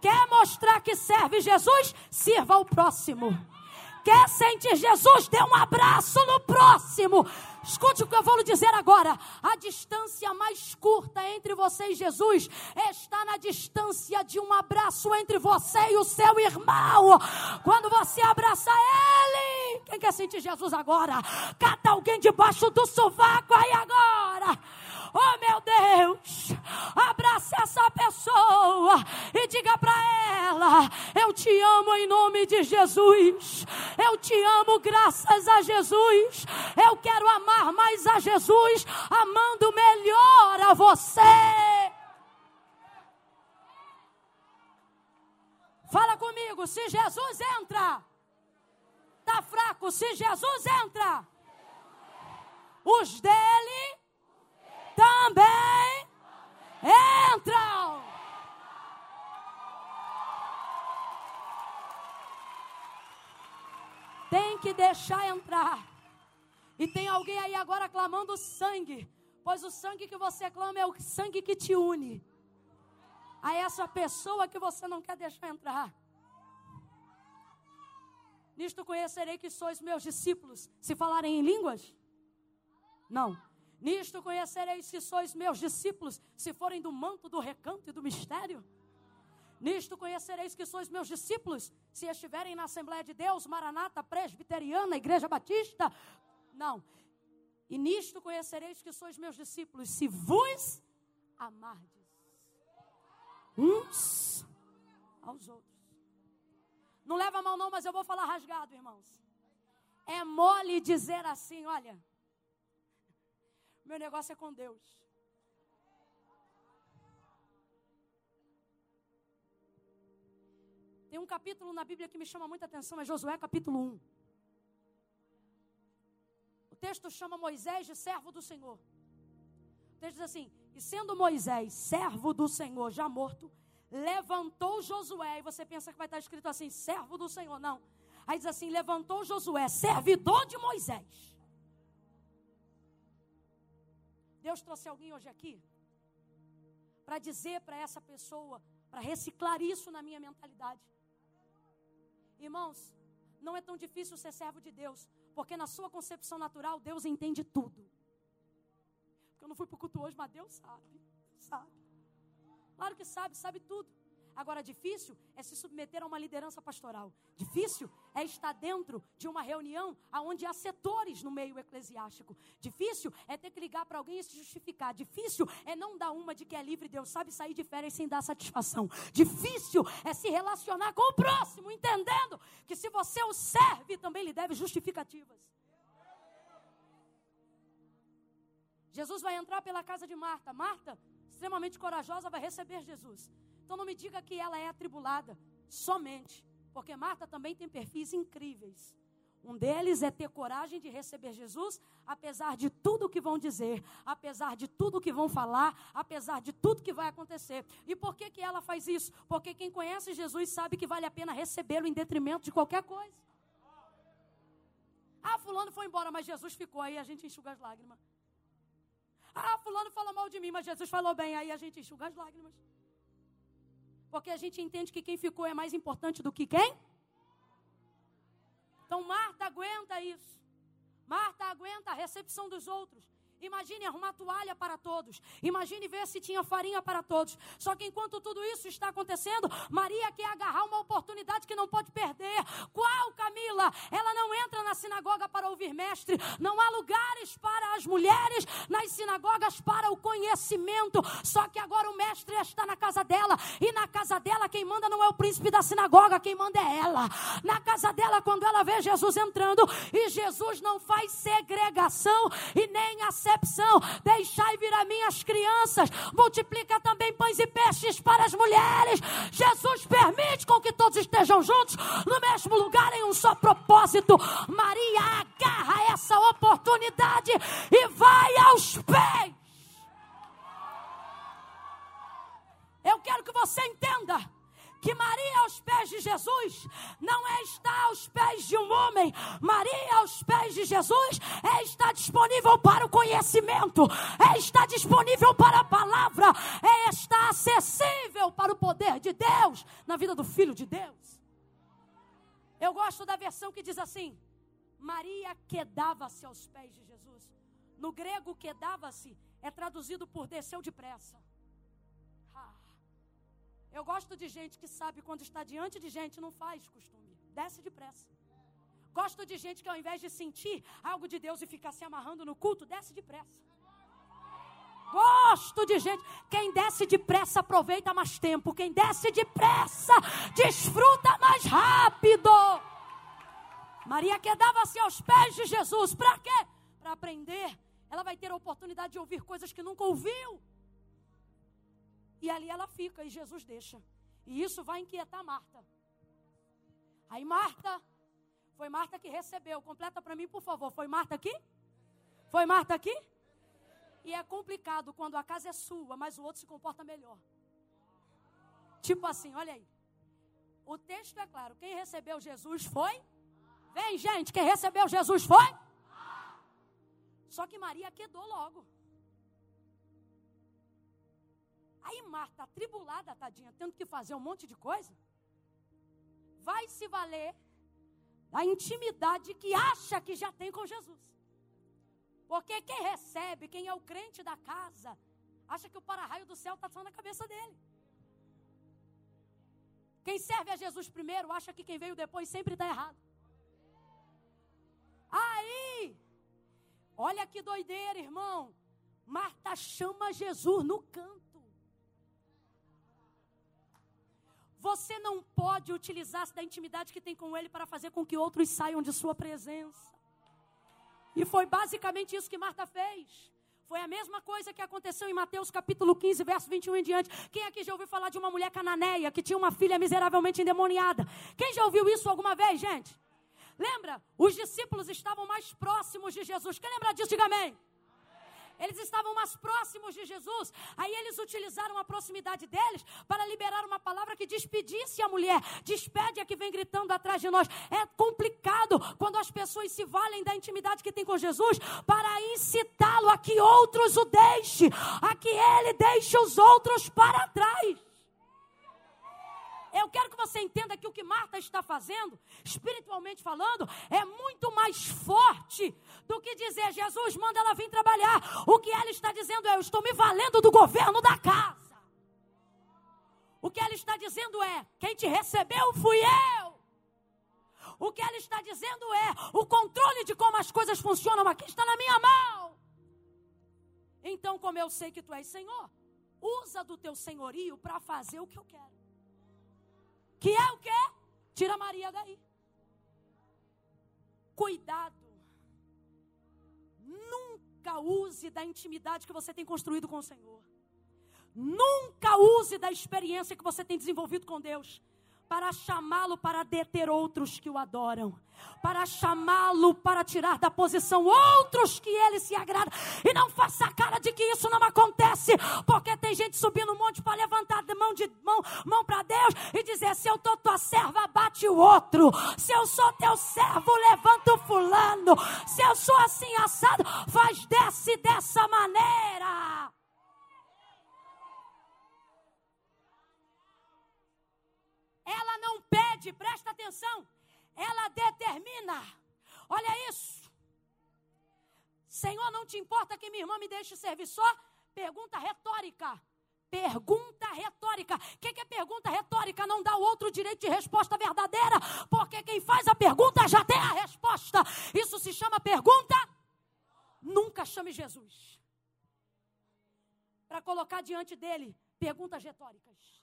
Quer mostrar que serve Jesus? Sirva o próximo. Quer sentir Jesus? Dê um abraço no próximo. Escute o que eu vou lhe dizer agora. A distância mais curta entre você e Jesus está na distância de um abraço entre você e o seu irmão. Quando você abraça ele, quem quer sentir Jesus agora? Cata alguém debaixo do sovaco aí agora. Oh meu Deus, abraça essa pessoa e diga para ela: Eu te amo em nome de Jesus. Eu te amo graças a Jesus. Eu quero amar mais a Jesus, amando melhor a você. Fala comigo, se Jesus entra, tá fraco, se Jesus entra, os dele também entram. Tem que deixar entrar. E tem alguém aí agora clamando sangue, pois o sangue que você clama é o sangue que te une a essa pessoa que você não quer deixar entrar. Nisto conhecerei que sois meus discípulos, se falarem em línguas? Não. Nisto conhecereis que sois meus discípulos, se forem do manto, do recanto e do mistério? Nisto conhecereis que sois meus discípulos, se estiverem na Assembleia de Deus, Maranata, Presbiteriana, Igreja Batista? Não. E nisto conhecereis que sois meus discípulos, se vos amardes uns aos outros. Não leva mal não, mas eu vou falar rasgado, irmãos. É mole dizer assim, olha, meu negócio é com Deus. Tem um capítulo na Bíblia que me chama muita atenção, é Josué capítulo 1. O texto chama Moisés de servo do Senhor. O texto diz assim: E sendo Moisés servo do Senhor, já morto, levantou Josué. E você pensa que vai estar escrito assim: servo do Senhor. Não. Aí diz assim: levantou Josué, servidor de Moisés. Deus trouxe alguém hoje aqui para dizer para essa pessoa, para reciclar isso na minha mentalidade. Irmãos, não é tão difícil ser servo de Deus, porque na sua concepção natural, Deus entende tudo. Porque eu não fui para o culto hoje, mas Deus sabe, sabe. Claro que sabe, sabe tudo. Agora, difícil é se submeter a uma liderança pastoral. Difícil é estar dentro de uma reunião onde há setores no meio eclesiástico. Difícil é ter que ligar para alguém e se justificar. Difícil é não dar uma de que é livre, Deus sabe sair de férias sem dar satisfação. Difícil é se relacionar com o próximo, entendendo que se você o serve, também lhe deve justificativas. Jesus vai entrar pela casa de Marta. Marta, extremamente corajosa, vai receber Jesus. Então não me diga que ela é atribulada somente, porque Marta também tem perfis incríveis. Um deles é ter coragem de receber Jesus, apesar de tudo que vão dizer, apesar de tudo que vão falar, apesar de tudo que vai acontecer. E por que, que ela faz isso? Porque quem conhece Jesus sabe que vale a pena recebê-lo em detrimento de qualquer coisa. Ah, fulano foi embora, mas Jesus ficou aí, a gente enxuga as lágrimas. Ah, fulano falou mal de mim, mas Jesus falou bem, aí a gente enxuga as lágrimas. Porque a gente entende que quem ficou é mais importante do que quem? Então Marta aguenta isso. Marta aguenta a recepção dos outros. Imagine arrumar toalha para todos. Imagine ver se tinha farinha para todos. Só que enquanto tudo isso está acontecendo, Maria quer agarrar uma oportunidade que não pode perder. Qual, Camila? Ela não entra na sinagoga para ouvir mestre. Não há lugares para as mulheres nas sinagogas para o conhecimento. Só que agora o mestre está na casa dela. E na casa dela, quem manda não é o príncipe da sinagoga, quem manda é ela. Na casa dela, quando ela vê Jesus entrando, e Jesus não faz segregação e nem aceitação recepção. Deixai vir a minhas crianças. Multiplica também pães e peixes para as mulheres. Jesus permite com que todos estejam juntos no mesmo lugar em um só propósito. Maria agarra essa oportunidade e vai aos pés. Eu quero que você entenda que Maria aos pés de Jesus não é estar aos pés de um homem. Maria aos pés de Jesus é estar disponível para o conhecimento, é estar disponível para a palavra, é estar acessível para o poder de Deus na vida do Filho de Deus. Eu gosto da versão que diz assim: Maria quedava-se aos pés de Jesus. No grego, quedava-se é traduzido por desceu depressa. Eu gosto de gente que sabe quando está diante de gente não faz costume, desce depressa. Gosto de gente que ao invés de sentir algo de Deus e ficar se amarrando no culto, desce depressa. Gosto de gente. Quem desce depressa aproveita mais tempo. Quem desce depressa desfruta mais rápido. Maria quedava-se aos pés de Jesus. Para quê? Para aprender. Ela vai ter a oportunidade de ouvir coisas que nunca ouviu. E ali ela fica e Jesus deixa. E isso vai inquietar Marta. Aí Marta, foi Marta que recebeu. Completa para mim, por favor. Foi Marta aqui? Foi Marta aqui? E é complicado quando a casa é sua, mas o outro se comporta melhor. Tipo assim, olha aí. O texto é claro: quem recebeu Jesus foi? Vem, gente, quem recebeu Jesus foi? Só que Maria quedou logo. Aí Marta, atribulada, tadinha, tendo que fazer um monte de coisa, vai se valer da intimidade que acha que já tem com Jesus. Porque quem recebe, quem é o crente da casa, acha que o para-raio do céu está só na cabeça dele. Quem serve a Jesus primeiro, acha que quem veio depois sempre está errado. Aí, olha que doideira, irmão. Marta chama Jesus no canto. Você não pode utilizar-se da intimidade que tem com Ele para fazer com que outros saiam de Sua presença. E foi basicamente isso que Marta fez. Foi a mesma coisa que aconteceu em Mateus capítulo 15, verso 21 em diante. Quem aqui já ouviu falar de uma mulher cananeia que tinha uma filha miseravelmente endemoniada? Quem já ouviu isso alguma vez, gente? Lembra? Os discípulos estavam mais próximos de Jesus. Quem lembra disso? Diga amém. Eles estavam mais próximos de Jesus. Aí eles utilizaram a proximidade deles para liberar uma palavra que despedisse a mulher. Despede a que vem gritando atrás de nós. É complicado quando as pessoas se valem da intimidade que tem com Jesus para incitá-lo a que outros o deixe, a que ele deixe os outros para trás. Eu quero que você entenda que o que Marta está fazendo, espiritualmente falando, é muito mais forte do que dizer Jesus manda ela vir trabalhar. O que ela está dizendo é: eu estou me valendo do governo da casa. O que ela está dizendo é: quem te recebeu fui eu. O que ela está dizendo é: o controle de como as coisas funcionam aqui está na minha mão. Então, como eu sei que tu és Senhor, usa do teu senhorio para fazer o que eu quero. Que é o quê? Tira Maria daí. Cuidado. Nunca use da intimidade que você tem construído com o Senhor. Nunca use da experiência que você tem desenvolvido com Deus para chamá-lo para deter outros que o adoram, para chamá-lo para tirar da posição outros que ele se agrada. E não faça a cara de que isso não acontece, porque tem gente subindo um monte para levantar mão de mão, mão para Deus e dizer: se eu tô tua serva, bate o outro. Se eu sou teu servo, levanta o fulano. Se eu sou assim assado, faz desce dessa maneira. Ela não pede, presta atenção, ela determina. Olha isso. Senhor, não te importa que minha irmã me deixe servir só? Pergunta retórica. Pergunta retórica. O que, que é pergunta retórica? Não dá o outro direito de resposta verdadeira, porque quem faz a pergunta já tem a resposta. Isso se chama pergunta. Nunca chame Jesus para colocar diante dele perguntas retóricas.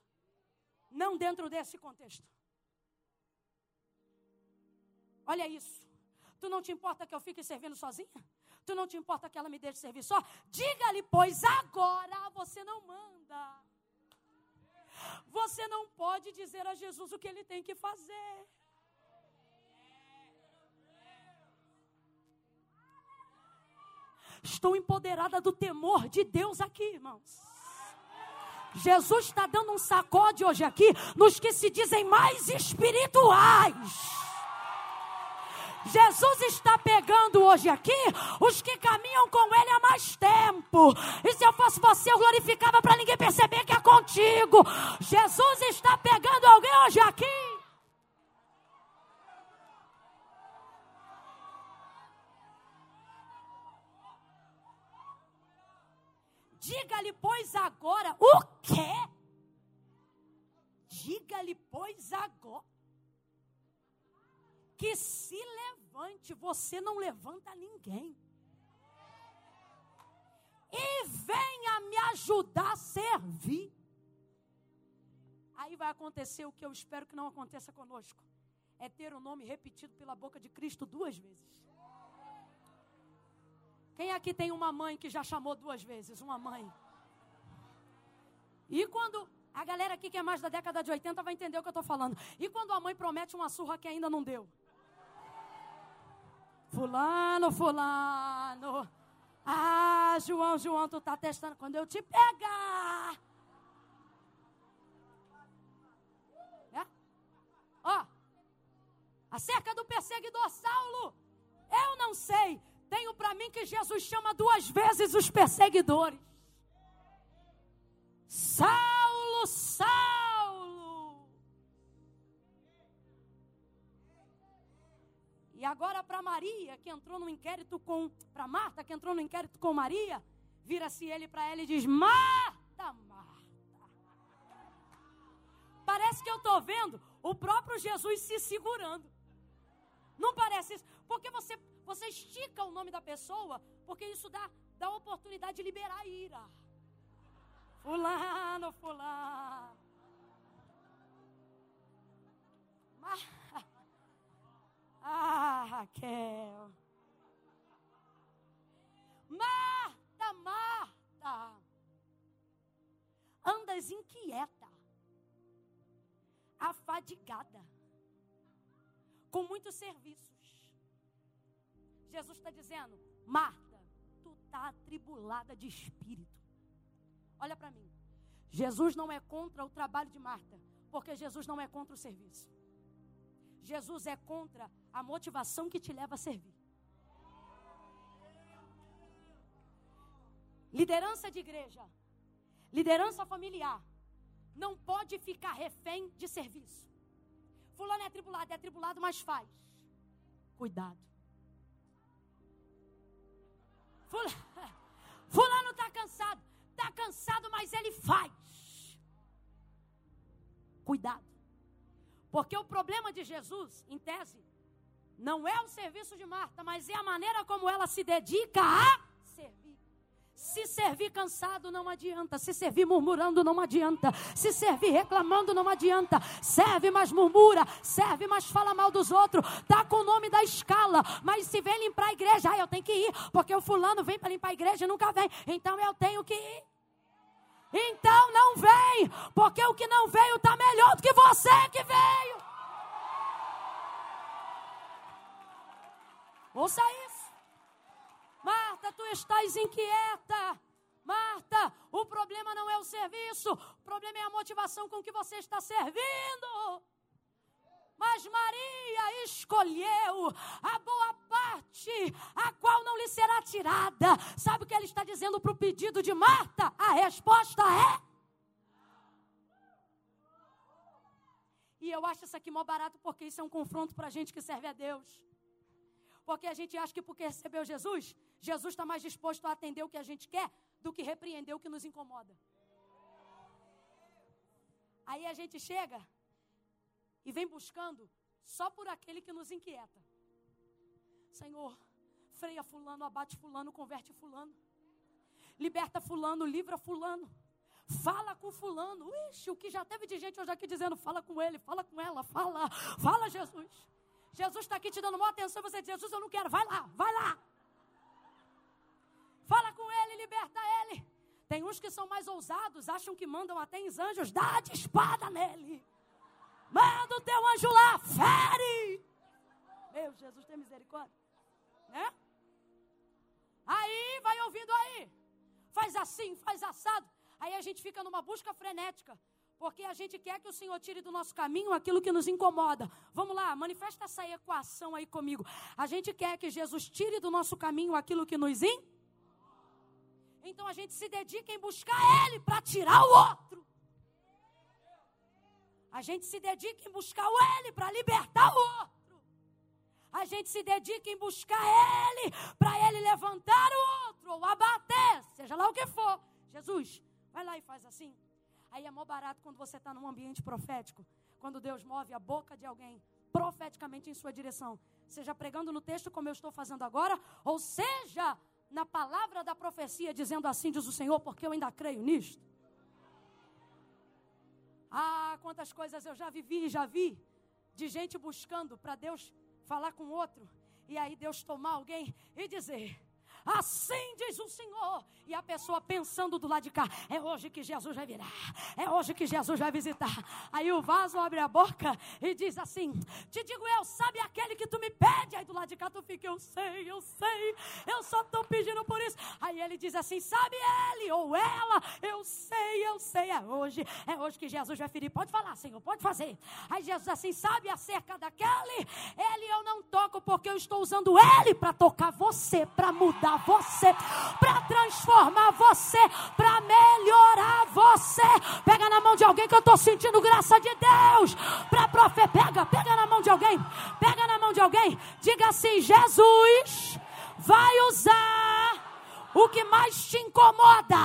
Não dentro desse contexto. Olha isso. Tu não te importa que eu fique servindo sozinha? Tu não te importa que ela me deixe servir só? Diga-lhe, pois agora você não manda. Você não pode dizer a Jesus o que ele tem que fazer. Estou empoderada do temor de Deus aqui, irmãos. Jesus está dando um sacode hoje aqui nos que se dizem mais espirituais. Jesus está pegando hoje aqui os que caminham com Ele há mais tempo. E se eu fosse você, eu glorificava para ninguém perceber que é contigo. Jesus está pegando alguém hoje aqui Diga-lhe, pois, agora. O quê? Diga-lhe, pois, agora. Que se levante, você não levanta ninguém. E venha ajudar a servir. Aí vai acontecer o que eu espero que não aconteça conosco: é ter o nome repetido pela boca de Cristo duas vezes. Quem aqui tem uma mãe que já chamou duas vezes? Uma mãe. E quando a galera aqui que é mais da década de 80 vai entender o que eu estou falando. E quando a mãe promete uma surra que ainda não deu? Fulano, fulano. Ah, João, João, tu tá testando. Quando eu te pegar. É? Ó. Acerca do perseguidor Saulo. Eu não sei. Tenho para mim que Jesus chama duas vezes os perseguidores. Saulo, Saulo. E agora para Maria, que entrou no inquérito com. Para Marta, que entrou no inquérito com Maria, vira-se ele para ela e diz: Marta, Marta. Parece que eu estou vendo o próprio Jesus se segurando. Não parece isso? Porque você, você estica o nome da pessoa, porque isso dá, dá oportunidade de liberar a ira. Fulano, fulano. [laughs] Ah, Raquel. Marta, Marta. Andas inquieta, afadigada, com muitos serviços. Jesus está dizendo, Marta, tu está atribulada de espírito. Olha para mim. Jesus não é contra o trabalho de Marta, porque Jesus não é contra o serviço. Jesus é contra a motivação que te leva a servir. Liderança de igreja, liderança familiar, não pode ficar refém de serviço. Fulano é atribulado, é atribulado, mas faz. Cuidado. Fulano [laughs] está cansado, está cansado, mas ele faz. Cuidado. Porque o problema de Jesus, em tese, não é o serviço de Marta, mas é a maneira como ela se dedica a. Se servir cansado não adianta, se servir murmurando não adianta, se servir reclamando não adianta. Serve, mas murmura, serve, mas fala mal dos outros, tá com o nome da escala, mas se vem limpar a igreja, ah, eu tenho que ir, porque o fulano vem para limpar a igreja e nunca vem, então eu tenho que ir. Então não vem, porque o que não veio está melhor do que você que veio. Ouça isso. Marta, tu estás inquieta. Marta, o problema não é o serviço, o problema é a motivação com que você está servindo. Mas Maria escolheu a boa parte, a qual não lhe será tirada. Sabe o que ele está dizendo para o pedido de Marta? A resposta é. E eu acho isso aqui mó barato porque isso é um confronto para a gente que serve a Deus. Porque a gente acha que porque recebeu Jesus, Jesus está mais disposto a atender o que a gente quer do que repreender o que nos incomoda. Aí a gente chega e vem buscando só por aquele que nos inquieta. Senhor, freia fulano, abate fulano, converte fulano. Liberta fulano, livra fulano. Fala com fulano. Ixi, o que já teve de gente hoje aqui dizendo, fala com ele, fala com ela, fala, fala Jesus. Jesus está aqui te dando uma atenção, você diz, Jesus, eu não quero, vai lá, vai lá. Fala com ele, liberta ele. Tem uns que são mais ousados, acham que mandam até os anjos, dá de espada nele. Manda o teu anjo lá, fere. Meu Jesus, tem misericórdia. Né? Aí, vai ouvindo aí. Faz assim, faz assado. Aí a gente fica numa busca frenética. Porque a gente quer que o Senhor tire do nosso caminho aquilo que nos incomoda. Vamos lá, manifesta essa equação aí comigo. A gente quer que Jesus tire do nosso caminho aquilo que nos incomoda. Então a gente se dedica em buscar Ele para tirar o outro. A gente se dedica em buscar o Ele para libertar o outro. A gente se dedica em buscar Ele para Ele levantar o outro ou abater, seja lá o que for. Jesus, vai lá e faz assim. Aí é mó barato quando você está num ambiente profético. Quando Deus move a boca de alguém profeticamente em sua direção. Seja pregando no texto como eu estou fazendo agora, ou seja na palavra da profecia, dizendo assim, diz o Senhor, porque eu ainda creio nisto. Ah, quantas coisas eu já vivi e já vi de gente buscando para Deus falar com outro, e aí Deus tomar alguém e dizer: Assim diz o Senhor. E a pessoa pensando do lado de cá: é hoje que Jesus vai virar, é hoje que Jesus vai visitar. Aí o vaso abre a boca e diz assim: Te digo eu, sabe aquele que tu me pede? Aí do lado de cá tu fica: Eu sei, eu sei, eu só estou pedindo por isso. Aí ele diz assim: Sabe ele ou ela? Eu sei, eu sei, é hoje, é hoje que Jesus vai ferir. Pode falar, Senhor, pode fazer. Aí Jesus assim: Sabe acerca daquele? Ele eu não toco porque eu estou usando ele para tocar você, para mudar você, para transformar você, para melhorar você. Pega na mão de alguém que eu estou sentindo graça de Deus. Para profeta, pega, pega na mão de alguém, pega na mão de alguém. Diga assim: Jesus vai usar o que mais te incomoda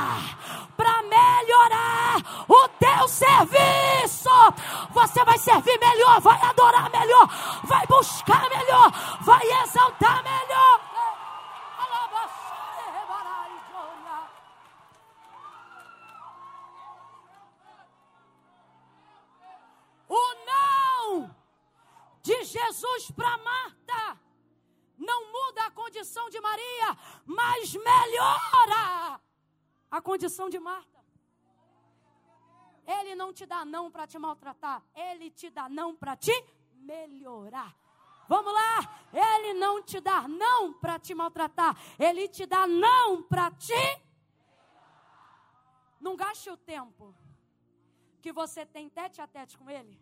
para melhorar o teu serviço. Você vai servir melhor, vai adorar melhor, vai buscar melhor, vai exaltar melhor. O não de Jesus para Marta não muda a condição de Maria, mas melhora a condição de Marta. Ele não te dá não para te maltratar, ele te dá não para te melhorar. Vamos lá, ele não te dá não para te maltratar, ele te dá não para te não gaste o tempo que você tem tete a tete com ele,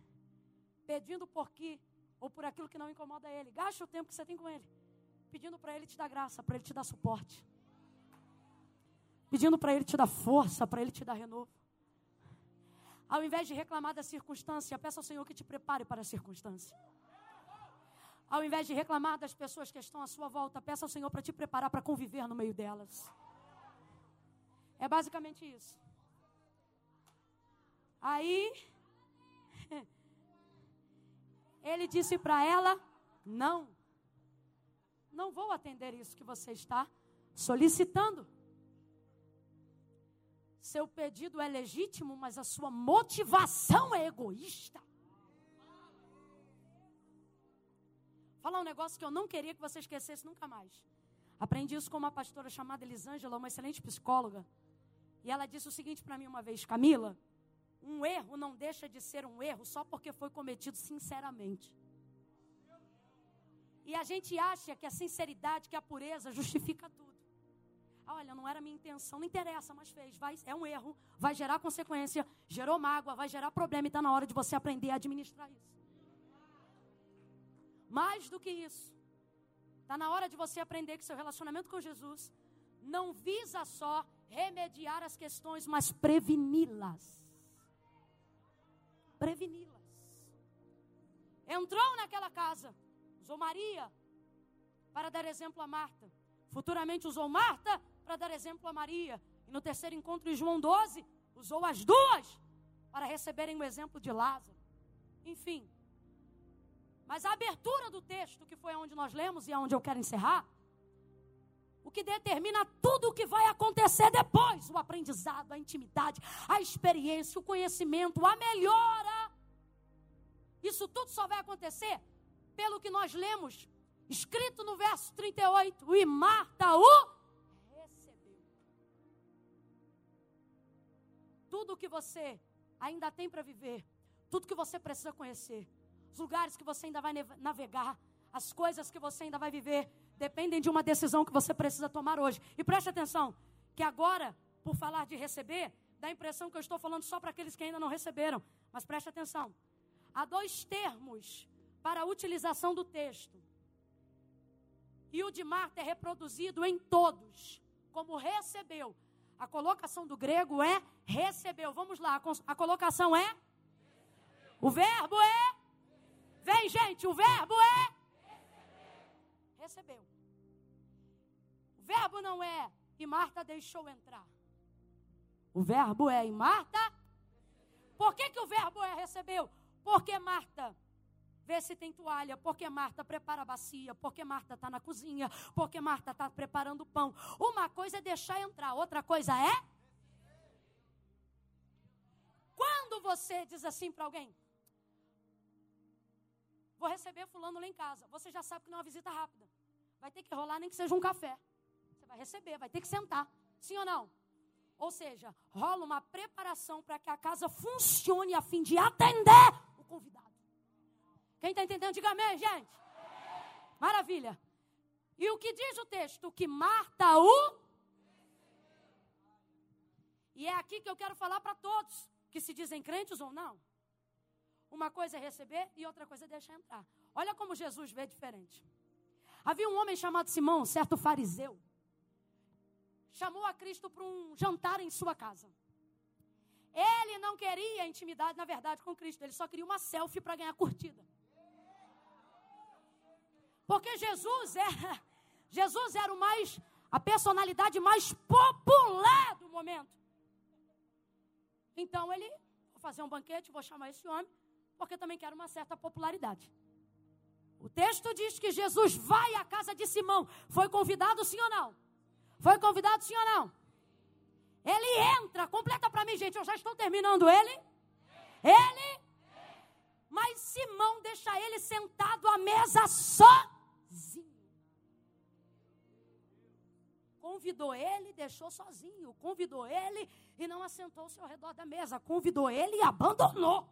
pedindo por que ou por aquilo que não incomoda ele. Gaste o tempo que você tem com ele, pedindo para ele te dar graça, para ele te dar suporte, pedindo para ele te dar força, para ele te dar renovo. Ao invés de reclamar da circunstância, peça ao Senhor que te prepare para a circunstância. Ao invés de reclamar das pessoas que estão à sua volta, peça ao Senhor para te preparar para conviver no meio delas. É basicamente isso. Aí, ele disse para ela: Não, não vou atender isso que você está solicitando. Seu pedido é legítimo, mas a sua motivação é egoísta. Falar um negócio que eu não queria que você esquecesse nunca mais. Aprendi isso com uma pastora chamada Elisângela, uma excelente psicóloga. E ela disse o seguinte para mim uma vez: Camila, um erro não deixa de ser um erro só porque foi cometido sinceramente. E a gente acha que a sinceridade, que a pureza justifica tudo. Olha, não era minha intenção, não interessa, mas fez. Vai, é um erro, vai gerar consequência, gerou mágoa, vai gerar problema e está na hora de você aprender a administrar isso. Mais do que isso, está na hora de você aprender que seu relacionamento com Jesus não visa só remediar as questões, mas preveni-las preveni-las. Entrou naquela casa, usou Maria para dar exemplo a Marta. Futuramente usou Marta para dar exemplo a Maria. E no terceiro encontro, em João 12, usou as duas para receberem o exemplo de Lázaro. Enfim. Mas a abertura do texto, que foi onde nós lemos e aonde eu quero encerrar, o que determina tudo o que vai acontecer depois: o aprendizado, a intimidade, a experiência, o conhecimento, a melhora. Isso tudo só vai acontecer pelo que nós lemos, escrito no verso 38. E Marta o recebeu. Tudo o que você ainda tem para viver, tudo que você precisa conhecer, os lugares que você ainda vai navegar, as coisas que você ainda vai viver, dependem de uma decisão que você precisa tomar hoje. E preste atenção, que agora, por falar de receber, dá a impressão que eu estou falando só para aqueles que ainda não receberam. Mas preste atenção. Há dois termos para a utilização do texto. E o de Marta é reproduzido em todos, como recebeu. A colocação do grego é recebeu. Vamos lá, a colocação é? O verbo é? Vem, gente, o verbo é? Recebeu. O verbo não é e Marta deixou entrar. O verbo é e Marta. Por que, que o verbo é recebeu? Porque Marta vê se tem toalha, porque Marta prepara a bacia, porque Marta está na cozinha, porque Marta está preparando o pão. Uma coisa é deixar entrar, outra coisa é. Quando você diz assim para alguém, vou receber fulano lá em casa, você já sabe que não é uma visita rápida. Vai ter que rolar nem que seja um café. Você vai receber, vai ter que sentar. Sim ou não? Ou seja, rola uma preparação para que a casa funcione a fim de atender o convidado. Quem está entendendo, diga amém, gente. Maravilha. E o que diz o texto? Que Marta o. E é aqui que eu quero falar para todos que se dizem crentes ou não. Uma coisa é receber e outra coisa é deixar entrar. Olha como Jesus vê diferente. Havia um homem chamado Simão, certo fariseu. Chamou a Cristo para um jantar em sua casa. Ele não queria intimidade, na verdade, com Cristo. Ele só queria uma selfie para ganhar curtida. Porque Jesus era, [laughs] Jesus era o mais, a personalidade mais popular do momento. Então ele, vou fazer um banquete, vou chamar esse homem, porque também quero uma certa popularidade. O texto diz que Jesus vai à casa de Simão. Foi convidado sim ou não? Foi convidado sim ou não? Ele entra, completa para mim, gente, eu já estou terminando ele. Ele. Mas Simão deixa ele sentado à mesa só convidou ele deixou sozinho. Convidou ele e não assentou-se ao redor da mesa. Convidou ele e abandonou.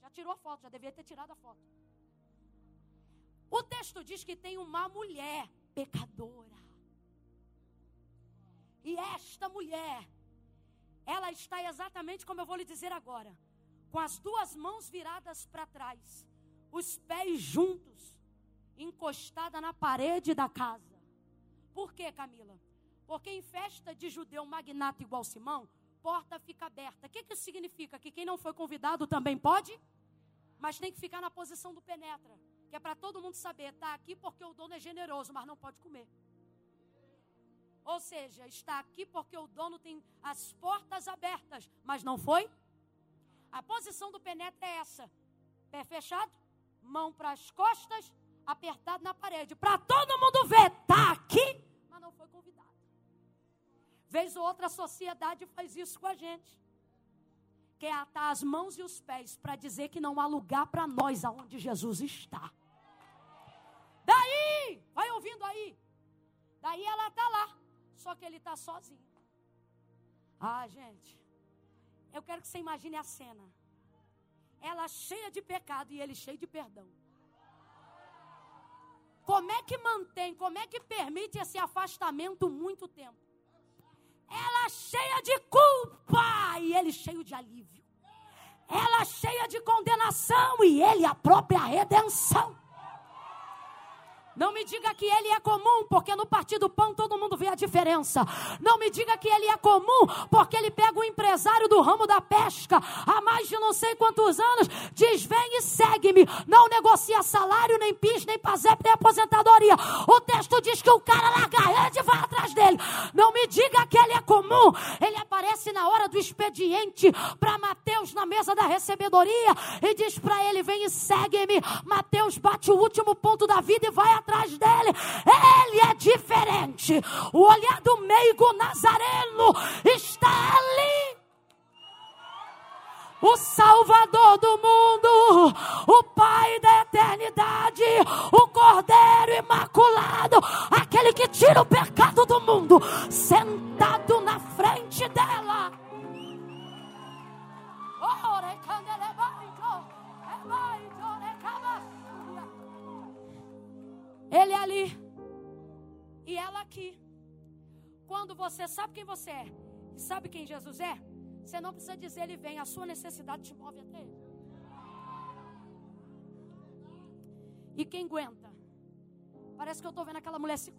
Já tirou a foto, já devia ter tirado a foto. O texto diz que tem uma mulher pecadora. E esta mulher, ela está exatamente como eu vou lhe dizer agora, com as duas mãos viradas para trás, os pés juntos, encostada na parede da casa. Por quê, Camila? Porque em festa de judeu magnata igual Simão, porta fica aberta. O que, que isso significa? Que quem não foi convidado também pode? Mas tem que ficar na posição do penetra. Que é para todo mundo saber, está aqui porque o dono é generoso, mas não pode comer. Ou seja, está aqui porque o dono tem as portas abertas, mas não foi? A posição do penetra é essa: pé fechado, mão para as costas, apertado na parede, para todo mundo ver, tá aqui, mas não foi convidado. Vez ou outra a sociedade faz isso com a gente. Quer atar as mãos e os pés para dizer que não há lugar para nós aonde Jesus está. Daí, vai ouvindo aí. Daí ela está lá, só que ele está sozinho. Ah, gente, eu quero que você imagine a cena. Ela cheia de pecado e ele cheio de perdão. Como é que mantém, como é que permite esse afastamento muito tempo? Ela cheia de culpa e ele cheio de alívio. Ela cheia de condenação e ele a própria redenção. Não me diga que ele é comum, porque no partido do pão todo mundo vê a diferença. Não me diga que ele é comum, porque ele pega o empresário do ramo da pesca há mais de não sei quantos anos, diz: vem e segue-me. Não negocia salário, nem PIS, nem PASEP, nem aposentadoria. O texto diz que o cara larga a rede e vai atrás dele. Não me diga que ele é comum. Ele aparece na hora do expediente para Mateus na mesa da recebedoria e diz para ele: vem e segue-me. Mateus bate o último ponto da vida e vai atrás atrás dele. Ele é diferente. O olhar do meigo nazareno está ali. O Salvador do mundo, o Pai da eternidade, o Cordeiro Imaculado, aquele que tira o pecado do mundo, sentado na frente dela. Oh, Ele ali e ela aqui. Quando você sabe quem você é e sabe quem Jesus é, você não precisa dizer ele vem, a sua necessidade te move até ele. E quem aguenta? Parece que eu estou vendo aquela mulher se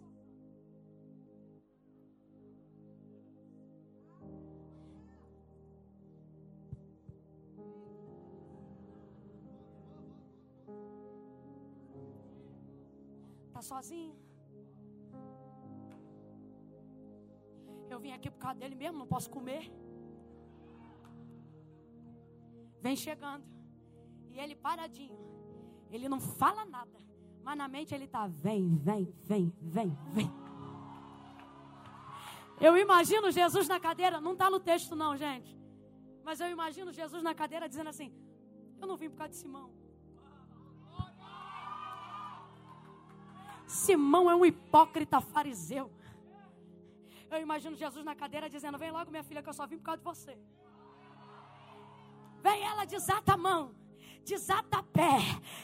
sozinho. Eu vim aqui por causa dele mesmo, não posso comer. Vem chegando. E ele paradinho. Ele não fala nada. Mas na mente ele está: vem, vem, vem, vem, vem. Eu imagino Jesus na cadeira, não está no texto, não, gente. Mas eu imagino Jesus na cadeira dizendo assim: Eu não vim por causa de Simão. Simão é um hipócrita fariseu. Eu imagino Jesus na cadeira dizendo: Vem logo, minha filha, que eu só vim por causa de você. Vem ela, desata a mão desata pé.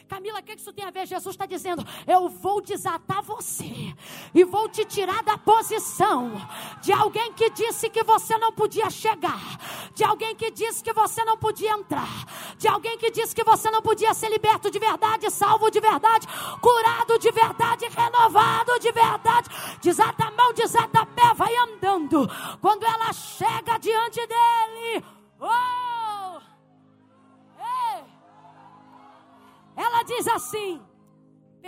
Camila, o que isso tem a ver? Jesus está dizendo: Eu vou desatar você e vou te tirar da posição de alguém que disse que você não podia chegar, de alguém que disse que você não podia entrar, de alguém que disse que você não podia ser liberto de verdade, salvo de verdade, curado de verdade, renovado de verdade. Desata a mão, desata pé, vai andando. Quando ela chega diante dele, oh! Ela diz assim: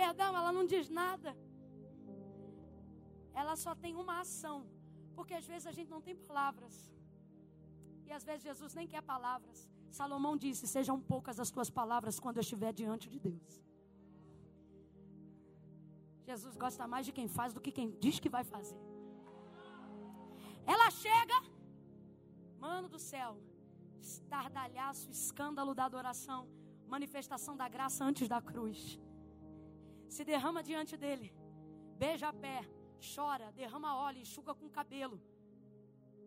perdão, ela não diz nada. Ela só tem uma ação. Porque às vezes a gente não tem palavras. E às vezes Jesus nem quer palavras. Salomão disse: Sejam poucas as tuas palavras quando eu estiver diante de Deus. Jesus gosta mais de quem faz do que quem diz que vai fazer. Ela chega, mano do céu, estardalhaço, escândalo da adoração manifestação da graça antes da cruz. Se derrama diante dele, beija a pé, chora, derrama óleo, enxuga com o cabelo.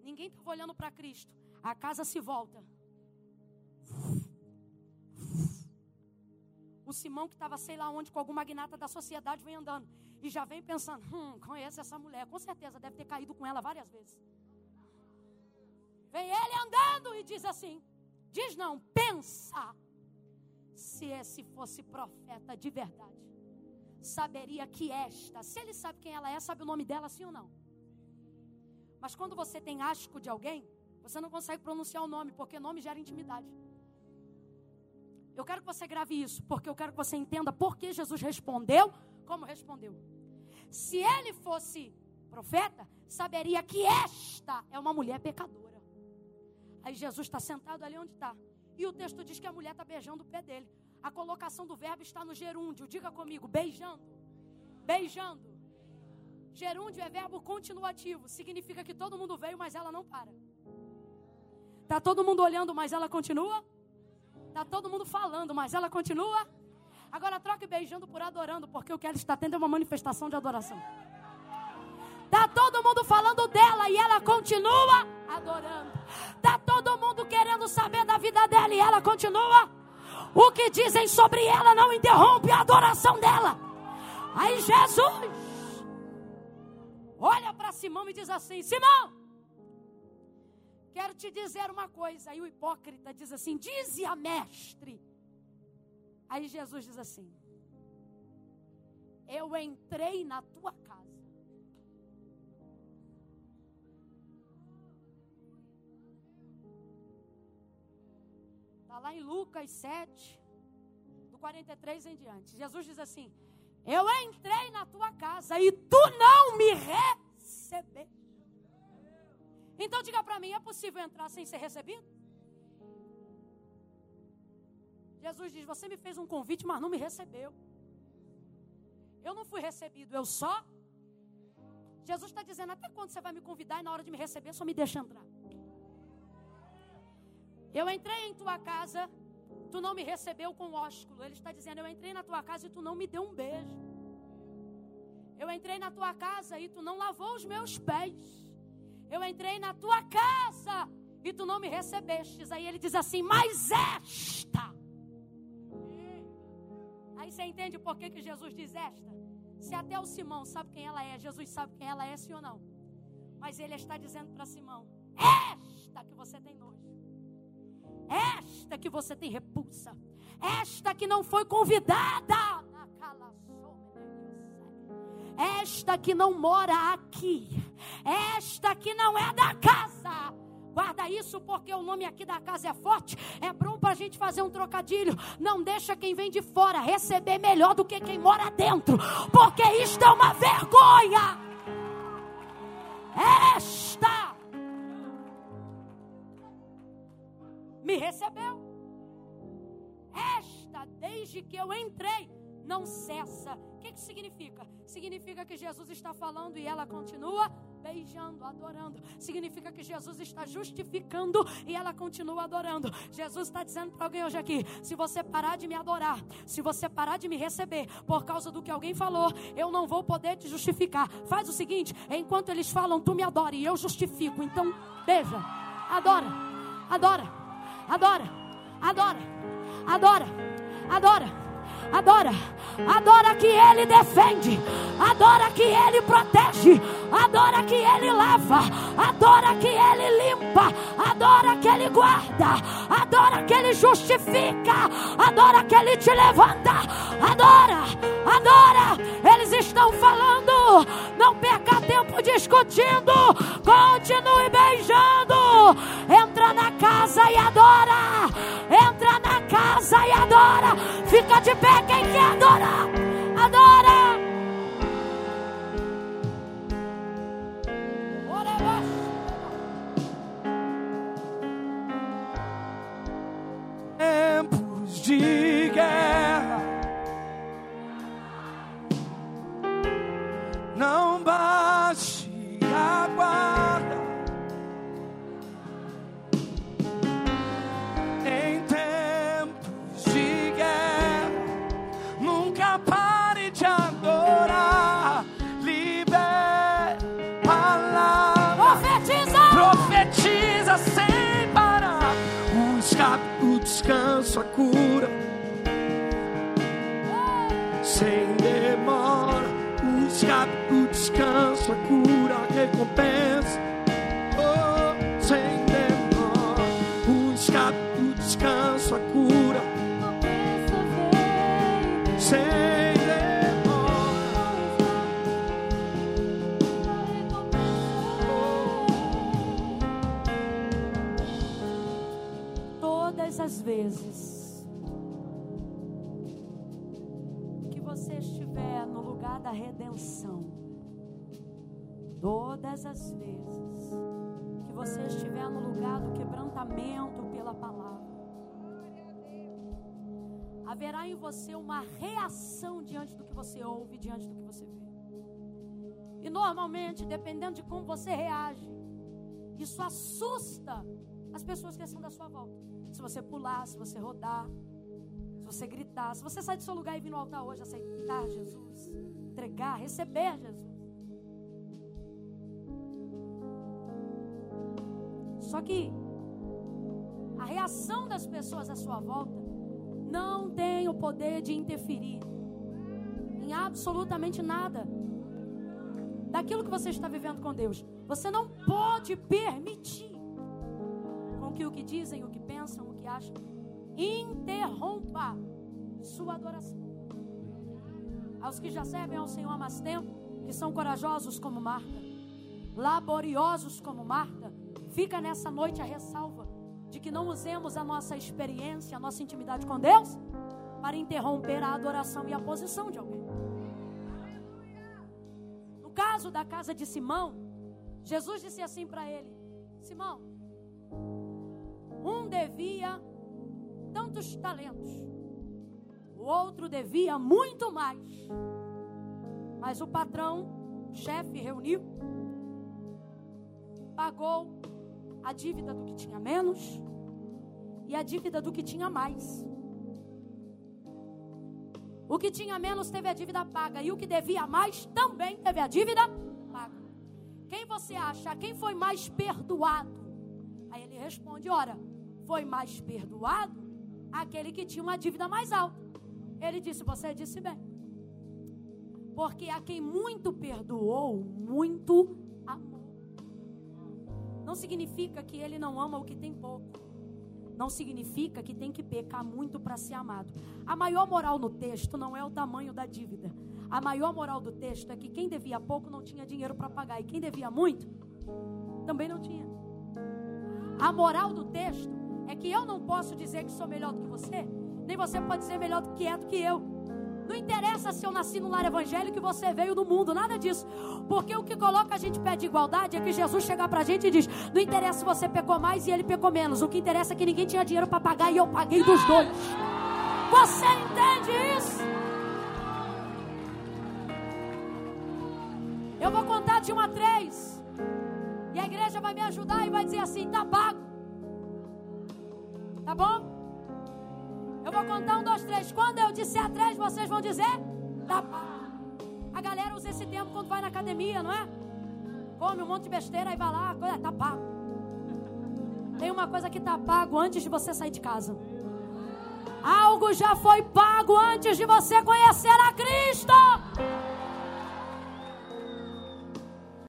Ninguém estava olhando para Cristo. A casa se volta. O Simão, que estava sei lá onde, com algum magnata da sociedade, vem andando. E já vem pensando: hum, conhece essa mulher. Com certeza deve ter caído com ela várias vezes. Vem ele andando e diz assim: diz não, pensa se esse fosse profeta de verdade, saberia que esta, se ele sabe quem ela é, sabe o nome dela, sim ou não? Mas quando você tem asco de alguém, você não consegue pronunciar o nome, porque nome gera intimidade. Eu quero que você grave isso, porque eu quero que você entenda por que Jesus respondeu como respondeu. Se ele fosse profeta, saberia que esta é uma mulher pecadora. Aí Jesus está sentado ali onde está. E o texto diz que a mulher está beijando o pé dele. A colocação do verbo está no gerúndio. Diga comigo, beijando. Beijando. Gerúndio é verbo continuativo. Significa que todo mundo veio, mas ela não para. Está todo mundo olhando, mas ela continua. Está todo mundo falando, mas ela continua. Agora troque beijando por adorando, porque o que ela está tendo é uma manifestação de adoração. Está todo mundo falando dela e ela continua adorando. Está todo mundo querendo saber da vida dela e ela continua. O que dizem sobre ela não interrompe a adoração dela. Aí Jesus olha para Simão e diz assim: Simão, quero te dizer uma coisa. Aí o hipócrita diz assim: Dize a mestre. Aí Jesus diz assim: Eu entrei na tua casa. Lá em Lucas 7, do 43 em diante. Jesus diz assim: Eu entrei na tua casa e tu não me recebeste. Então diga para mim: é possível entrar sem ser recebido? Jesus diz: Você me fez um convite, mas não me recebeu. Eu não fui recebido, eu só. Jesus está dizendo: Até quando você vai me convidar e na hora de me receber só me deixa entrar? Eu entrei em tua casa, tu não me recebeu com ósculo. Ele está dizendo: Eu entrei na tua casa e tu não me deu um beijo. Eu entrei na tua casa e tu não lavou os meus pés. Eu entrei na tua casa e tu não me recebestes. Aí ele diz assim: Mas esta. Aí você entende por que, que Jesus diz esta? Se até o Simão sabe quem ela é, Jesus sabe quem ela é, sim ou não? Mas ele está dizendo para Simão: Esta que você tem nojo esta que você tem repulsa, esta que não foi convidada, esta que não mora aqui, esta que não é da casa. Guarda isso porque o nome aqui da casa é forte. É bom para a gente fazer um trocadilho. Não deixa quem vem de fora receber melhor do que quem mora dentro. Porque isto é uma vergonha. Esta me recebeu. Esta desde que eu entrei, não cessa. O que, que significa? Significa que Jesus está falando e ela continua beijando, adorando. Significa que Jesus está justificando e ela continua adorando. Jesus está dizendo para alguém hoje aqui: se você parar de me adorar, se você parar de me receber por causa do que alguém falou, eu não vou poder te justificar. Faz o seguinte: enquanto eles falam, tu me adora e eu justifico. Então, beija, adora, adora, adora, adora, adora, adora adora, adora que Ele defende, adora que Ele protege, adora que Ele lava, adora que Ele limpa, adora que Ele guarda, adora que Ele justifica, adora que Ele te levanta, adora, adora. Eles estão falando, não perca tempo discutindo, continue beijando, entra na casa e adora, entra na casa e adora, fica de pé quem quer adorar, adora. Tempos de guerra We're as vezes que você estiver no lugar do quebrantamento pela palavra, haverá em você uma reação diante do que você ouve, diante do que você vê. E normalmente, dependendo de como você reage, isso assusta as pessoas que estão da sua volta. Se você pular, se você rodar, se você gritar, se você sair do seu lugar e vir no altar hoje, aceitar Jesus, entregar, receber Jesus. Só que a reação das pessoas à sua volta não tem o poder de interferir em absolutamente nada daquilo que você está vivendo com Deus. Você não pode permitir com que o que dizem, o que pensam, o que acham, interrompa sua adoração. Aos que já servem ao Senhor há mais tempo, que são corajosos como Marta, laboriosos como Marta, fica nessa noite a ressalva de que não usemos a nossa experiência, a nossa intimidade com Deus, para interromper a adoração e a posição de alguém. No caso da casa de Simão, Jesus disse assim para ele: Simão, um devia tantos talentos, o outro devia muito mais. Mas o patrão, o chefe, reuniu, pagou a dívida do que tinha menos e a dívida do que tinha mais. O que tinha menos teve a dívida paga e o que devia mais também teve a dívida paga. Quem você acha? Quem foi mais perdoado? Aí ele responde: Ora, foi mais perdoado aquele que tinha uma dívida mais alta. Ele disse: Você disse bem. Porque a quem muito perdoou, muito. Não significa que ele não ama o que tem pouco. Não significa que tem que pecar muito para ser amado. A maior moral no texto não é o tamanho da dívida. A maior moral do texto é que quem devia pouco não tinha dinheiro para pagar. E quem devia muito também não tinha. A moral do texto é que eu não posso dizer que sou melhor do que você, nem você pode dizer melhor do que é do que eu. Não interessa se eu nasci no lar evangélico e você veio do mundo, nada disso. Porque o que coloca a gente pé de igualdade é que Jesus chegar pra gente e diz: Não interessa se você pecou mais e ele pecou menos. O que interessa é que ninguém tinha dinheiro para pagar e eu paguei dos dois. Você entende isso? Eu vou contar de uma a três. E a igreja vai me ajudar e vai dizer assim: tá pago. Tá bom? Eu vou contar um, dois, três. Quando eu disser a três, vocês vão dizer: pago. A galera usa esse tempo quando vai na academia, não é? Come um monte de besteira e vai lá, tá pago. Tem uma coisa que tá pago antes de você sair de casa. Algo já foi pago antes de você conhecer a Cristo.